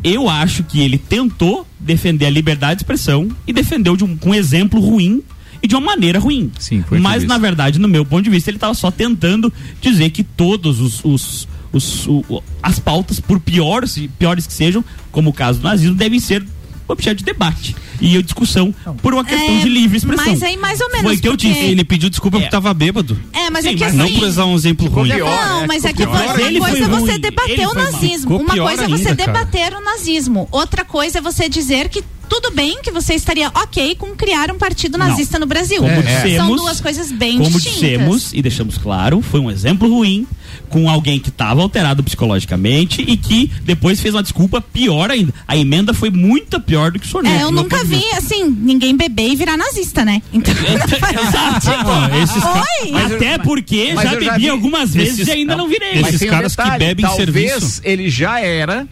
Eu acho que ele tentou defender a liberdade de expressão e defendeu de um, com um exemplo ruim e de uma maneira ruim. Sim, foi Mas, na verdade, no meu ponto de vista, ele estava só tentando dizer que todos os. os- os- o- as pautas, por piores, piores que sejam, como o caso do nazismo, devem ser objeto de debate e discussão por uma questão É, de livre expressão. mas aí mais ou menos, Foi o que eu disse. Ele pediu desculpa porque tava bêbado. É, mas é Sim, que mas assim. não por usar um exemplo ruim. Não, mas é que Ficou pior. uma Ele coisa foi é você debater o nazismo. Uma pior coisa é você ainda, cara. debater o nazismo. Outra coisa é você dizer que tudo bem que você estaria ok com criar um partido nazista no Brasil. Como São dissemos, duas coisas bem como distintas. dissemos e deixamos claro, foi um exemplo ruim com alguém que estava alterado psicologicamente e que depois fez uma desculpa pior ainda. A emenda foi muito pior do que o soneto. É, eu nunca vi, assim, ninguém beber e virar nazista, né? Então, esses ca- Oi? Até porque já eu bebi vi- algumas vezes esses- e ainda não virei. Mas tem um detalhe, talvez serviço. ele já era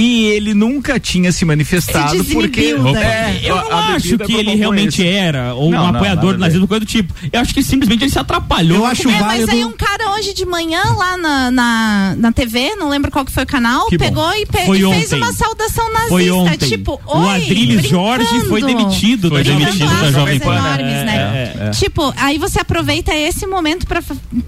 e ele nunca tinha se manifestado Se porque né? é, eu a- não a acho bebida que ele realmente isso. era ou Não, um não, apoiador do nazismo, coisa do tipo. Eu acho que simplesmente ele se atrapalhou. Eu acho É, mas válido. aí um cara hoje de manhã lá na, na, na TV, não lembro qual que foi o canal, Que bom. pegou e, pe- Foi e fez uma saudação nazista. Foi ontem. Tipo, o oi, Adriles Jorge foi demitido Foi da demitido da. Jovem Pan. enormes, né? É, é, é. Tipo, aí você aproveita esse momento pra,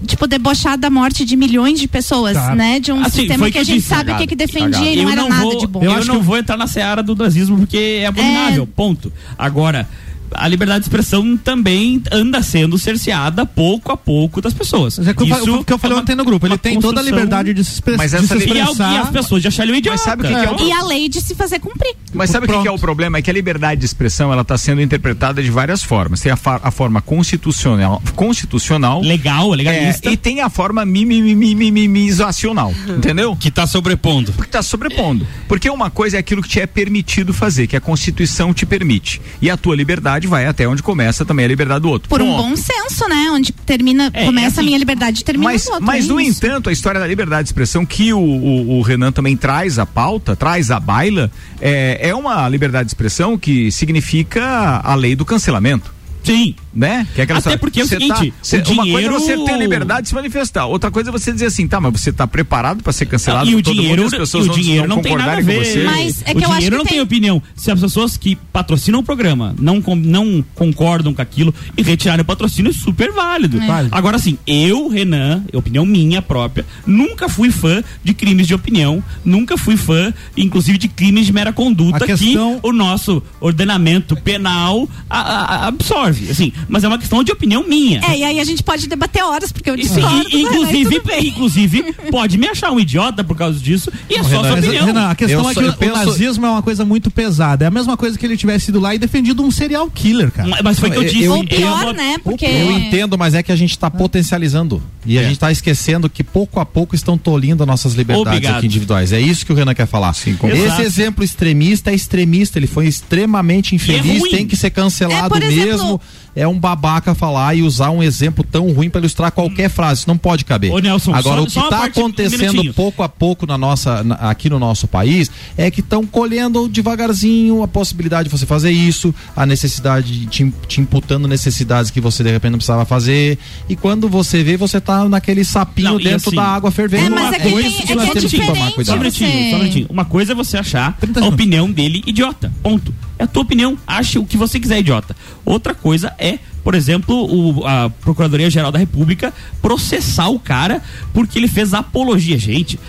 tipo, debochar da morte de milhões de pessoas, Tá. né? De um Assim, sistema que a gente disse, sabe o que, que defendia e não era nada vou, de bom. Eu, não vou entrar na seara do nazismo porque é abominável, ponto. Agora, a liberdade de expressão também anda sendo cerceada pouco a pouco das pessoas. Mas é que eu, fa- o que eu falei é uma- ontem no grupo. Ele tem toda a liberdade de se, expre- Mas de essa se li- E, al- expressar. e as pessoas de acharem um idiota. Mas sabe o que, que é o E a lei de se fazer cumprir. Mas sabe o que, que é o problema? É que a liberdade de expressão ela está sendo interpretada de várias formas. Tem a, fa- a forma constitucional, constitucional, legal, legalista, e tem a forma mimimizacional, entendeu? Que tá sobrepondo. Que está sobrepondo. Porque uma coisa é aquilo que te é permitido fazer, que a Constituição te permite, e a tua liberdade vai até onde começa também a liberdade do outro. Por um bom senso, né? Onde termina, É, começa é assim, a minha liberdade e termina Mas, o outro. mas é no isso. entanto, a história da liberdade de expressão que o, o- o Renan também traz à pauta, traz à baila, é, é uma liberdade de expressão que significa a lei do cancelamento. Sim. Né? Que é aquela Até história, porque é o você seguinte, cê- o uma dinheiro- coisa é você ter liberdade de se manifestar, outra coisa é você dizer assim, tá, mas você tá preparado para ser cancelado e o dinheiro, mundo, as pessoas e o não, dinheiro não, tem nada a concordarem com ver. você. Mas é o que eu acho dinheiro que não tem tem- opinião. Se as pessoas que patrocinam o programa não, com- não concordam com aquilo e retirarem o patrocínio, é super válido. É. Válido. Agora, assim, eu, Renan, opinião minha própria, nunca fui fã de crimes de opinião, nunca fui fã, inclusive, de crimes de mera conduta A questão- que o nosso ordenamento penal a- a- absorve. Assim, mas é uma questão de opinião minha. É, e aí a gente pode debater horas, porque eu discordo. e- né? inclusive, inclusive, pode me achar um idiota por causa disso, e é só sua Mas, opinião. Renan, a questão Eu é que eu o, penso- o nazismo é uma coisa muito pesada. É a mesma coisa que ele tivesse ido lá e defendido um serial killer, cara. Mas- Mas foi o que eu disse. eu Ou entendo- pior, né? Porque. Eu entendo, mas é que a gente está potencializando. E a É. gente está esquecendo que pouco a pouco estão tolindo nossas liberdades Obrigado. aqui individuais. É isso que o Renan quer falar. Sim. Esse exemplo extremista é extremista. Ele foi extremamente infeliz, ruim. tem que ser cancelado É, por exemplo- mesmo. É um babaca falar e usar um exemplo tão ruim para ilustrar qualquer frase. Isso não pode caber. Ô, Nelson, Agora, só- o que está um acontecendo minutinho. pouco a pouco na nossa, na- aqui no nosso país é que estão colhendo devagarzinho a possibilidade de você fazer isso, a necessidade de te, te imputando necessidades que você de repente não precisava fazer. E quando você vê, você tá naquele sapinho Não, dentro assim, da água fervendo. É, mas Uma é que coisa tem- é nós que é temos que tomar diferente Só um cuidado. minutinho, só um minutinho. Uma coisa é você achar 30 a opinião dele idiota. Ponto. É a tua opinião. Ache o que você quiser idiota. Outra coisa é, por exemplo, o, a Procuradoria-Geral da República processar o cara porque ele fez apologia. Gente,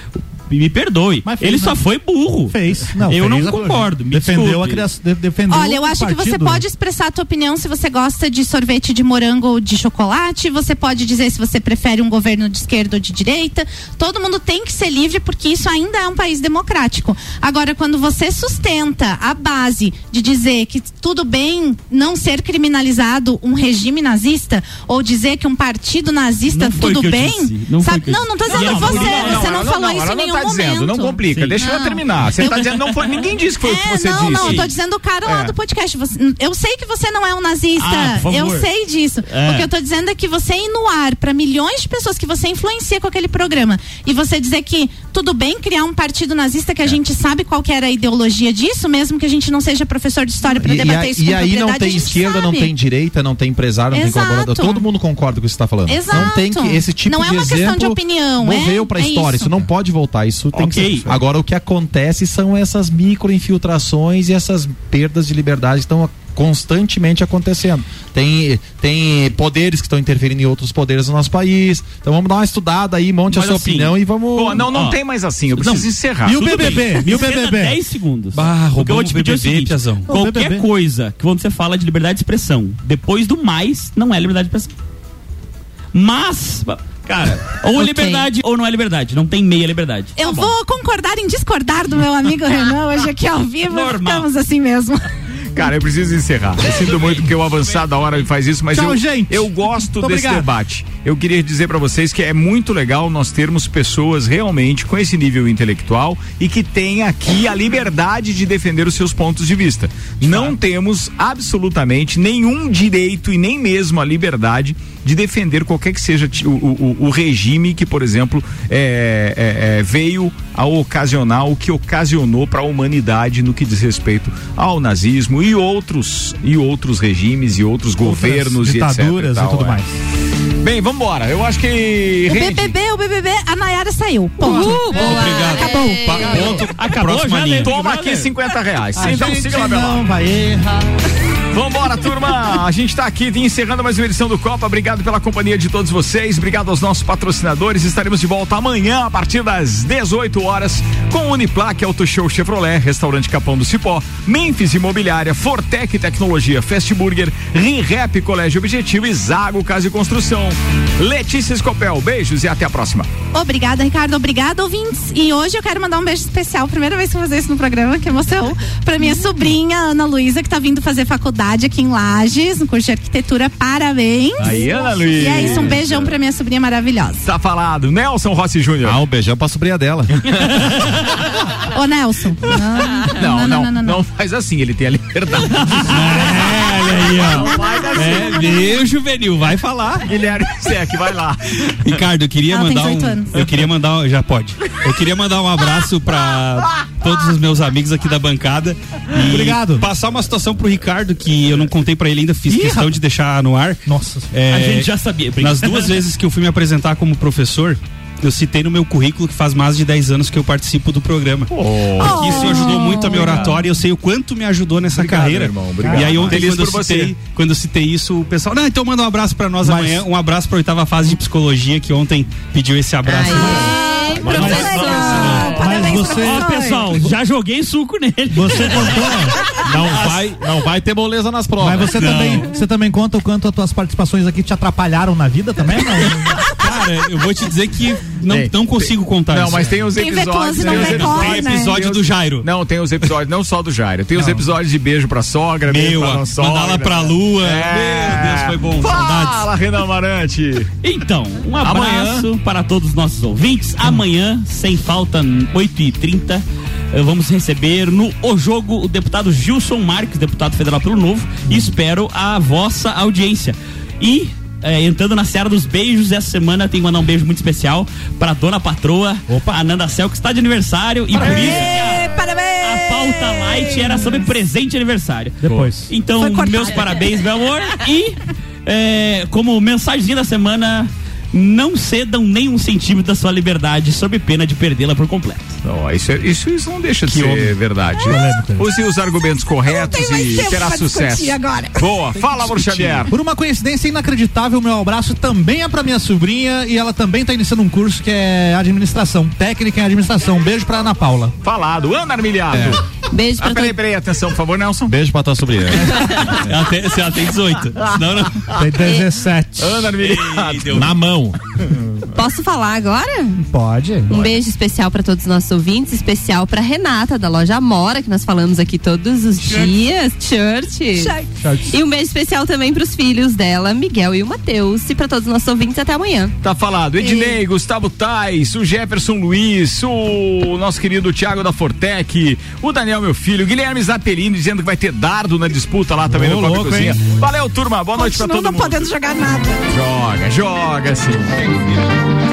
me perdoe. Mas fez, ele né? só foi burro. Fez. Não, eu fez não a- concordo. Me defendeu desculpe. a criação. de- defendeu Olha, eu acho que você pode expressar a tua opinião se você gosta de sorvete de morango ou de chocolate. Você pode dizer se você prefere um governo de esquerda ou de direita. Todo mundo tem que ser livre porque isso ainda é um país democrático. Agora, quando você sustenta a base de dizer que tudo bem não ser criminalizado um regime nazista ou dizer que um partido nazista Não tudo bem, disse. Não sabe? Não, não tô dizendo Não, você. não, não, você não, falou isso em nenhum tá momento. dizendo, não complica, Sim. deixa Não. terminar. Você tá dizendo, não foi, ninguém disse que foi o que É, você não, disse. não, eu tô dizendo o cara lá É. do podcast. Você- eu sei que você não é um nazista. Ah, por favor. eu sei disso. É. O que eu tô dizendo é que você ir no ar pra milhões de pessoas que você influencia com aquele programa e você dizer que tudo bem criar um partido nazista que É. a gente sabe qual que era a ideologia disso, mesmo que a gente não seja professor de história pra E, e, debater a- isso e com aí não a tem esquerda, não sabe. tem direita, não tem empresário, não tem Exato. colaborador. Todo mundo concorda com o que você está falando. Exato. Não tem que esse tipo Não de é uma questão de opinião, Morreu é- pra é história. isso. Isso não pode voltar. Tá? Isso tem Ok. que ser. Agora, o que acontece são essas microinfiltrações e essas perdas de liberdade que estão constantemente acontecendo. Tem, tem poderes que estão interferindo em outros poderes do nosso país. Então vamos dar uma estudada aí, monte Mas a sua assim, opinião e vamos. Pô, não, não Ó. tem mais assim, eu preciso Não. encerrar. E o BBB? E o BBB? 10 segundos. Bah, Porque eu vou te pedir o BBB, seguinte, Piazão. qualquer BBB. coisa que quando você fala de liberdade de expressão, depois do mais, não é liberdade de expressão. Mas, cara, ou Ok. liberdade ou não é liberdade. Não tem meia liberdade. Eu vou concordar em discordar do meu amigo Renan hoje aqui ao vivo. Normal. Estamos assim mesmo. Cara, eu preciso encerrar. Eu sinto muito que o avançado da hora faz isso, mas Tchau, eu, gente. eu gosto Muito desse obrigado. debate. Eu queria dizer pra vocês que é muito legal nós termos pessoas realmente com esse nível intelectual e que têm aqui a liberdade de defender os seus pontos de vista. Não temos absolutamente nenhum direito e nem mesmo a liberdade de defender qualquer que seja o, o- o regime que, por exemplo, é, é, é, veio a ocasionar o que ocasionou para a humanidade no que diz respeito ao nazismo e outros e outros regimes e outros governos e etc. ditaduras e tal, tudo é. mais. Bem, vamos embora. Eu acho que O rende. BBB, o BBB, a Nayara saiu. Ponto. Obrigado. Acabou. Ponto. Acabou Próxima já, linha. Toma aqui 50 reais. A então gente siga lá, não vai errar. Vambora, turma! A gente tá aqui encerrando mais uma edição do Copa. Obrigado pela companhia de todos vocês. Obrigado aos nossos patrocinadores. Estaremos de volta amanhã, a partir das 18 horas, com Uniplaque Auto Show Chevrolet, Restaurante Capão do Cipó, Memphis Imobiliária, Fortec Tecnologia, Fast Burger, ReHap Colégio Objetivo e Zago Casa e Construção. Letícia Escopel, beijos e até a próxima. Obrigada, Ricardo. Obrigada, ouvintes. E hoje eu quero mandar um beijo especial, primeira vez que eu vou fazer isso no programa, que emoção, pra minha sobrinha, Ana Luísa, que tá vindo fazer faculdade aqui em Lages, no curso de arquitetura. Parabéns. Aí, Ana Luísa. E é isso, um beijão pra minha sobrinha maravilhosa. Tá falado. Nelson Rossi Júnior. Ah, um beijão pra sobrinha dela. Ô, Nelson. Não, não, não, faz assim, ele tem a liberdade. Olha aí, ó. É, meio juvenil, vai falar. Guilherme Sec, vai lá. Ricardo, eu queria Ela tem mandar 18 um. anos. Eu queria mandar um, já pode. Eu queria mandar um abraço pra todos os meus amigos aqui da bancada. E Obrigado. Passar uma situação pro Ricardo que eu não contei pra ele ainda, fiz Ih, questão rapaz. de deixar no ar. Nossa. É, A gente já sabia. Nas duas vezes que eu fui me apresentar como professor, eu citei no meu currículo que faz mais de 10 anos que eu participo do programa. Porque isso ajudou muito a minha oratória, eu sei o quanto me ajudou nessa Obrigado, carreira. irmão, obrigado. E aí ontem, Feliz quando eu, citei, você. quando eu citei isso, o pessoal, não, então manda um abraço pra nós Mas- amanhã, um abraço pra oitava fase de psicologia, que ontem pediu esse abraço. Ai, professor. Mas Parabéns, você- Ó, pessoal, já joguei suco nele. Você contou. Não vai, não vai ter moleza nas provas. Mas você também, você também conta o quanto as tuas participações aqui te atrapalharam na vida também? Não? Cara, eu vou te dizer que não, Tem- não consigo contar Não, isso. mas tem os episódios. não tem os episódios- Tem episódio do Jairo. Não, tem os episódios, não só do Jairo. Tem os episódios de beijo pra sogra, beijo Meu, pra não sogra. mandar lá pra lua. É. Meu Deus, foi bom. Saudades. Fala, Renan Amarante. Então, um abraço para todos os nossos ouvintes. Amanhã, sem falta, 8h30, eh, vamos receber no O Jogo o deputado Gilson Marques, deputado federal pelo Novo, e espero a vossa audiência. E. eh, entrando na seara dos beijos, essa semana tem que mandar um beijo muito especial para dona patroa, a Nanda Cel, que está de aniversário, e por isso que a, Parabéns. a pauta light era sobre presente de aniversário. Depois. Então, meus parabéns, meu amor. E, é, como mensagenzinha da semana, não cedam nem um centímetro da sua liberdade sob pena de perdê-la por completo. Não, isso, é- isso, isso não deixa de Que ser homem. verdade. Polêmica. Use os argumentos corretos Não tem e terá sucesso. agora. Boa, fala, amor Xavier. Por uma coincidência inacreditável, meu abraço também é pra minha sobrinha e ela também tá iniciando um curso que é administração, técnica em administração. Um beijo pra Ana Paula. Falado, Ana Armilhado. Beijo Ah, pra peraí, todos. peraí, atenção, por favor, Nelson. Beijo pra tua sobrinha. Ela tem, se ela tem 18. Senão não. Tem 17. Ana Armilhado. Na mão. Posso falar agora? Pode. Um beijo especial para todos os nossos ouvintes, especial para Renata da loja Amora, que nós falamos aqui todos os dias, Church. E um beijo especial também para os filhos dela, Miguel e o Matheus, e para todos os nossos ouvintes até amanhã. Tá falado. Ednei, Gustavo Tais, o Jefferson Luiz, o nosso querido Thiago da Fortec, o Daniel, meu filho, o Guilherme Zapelini dizendo que vai ter dardo na disputa lá também Ô, no e louco, Cozinha. hein? Valeu, turma. Boa noite pra Continuo todo não mundo. podendo jogar nada. Joga, joga, sim. RC7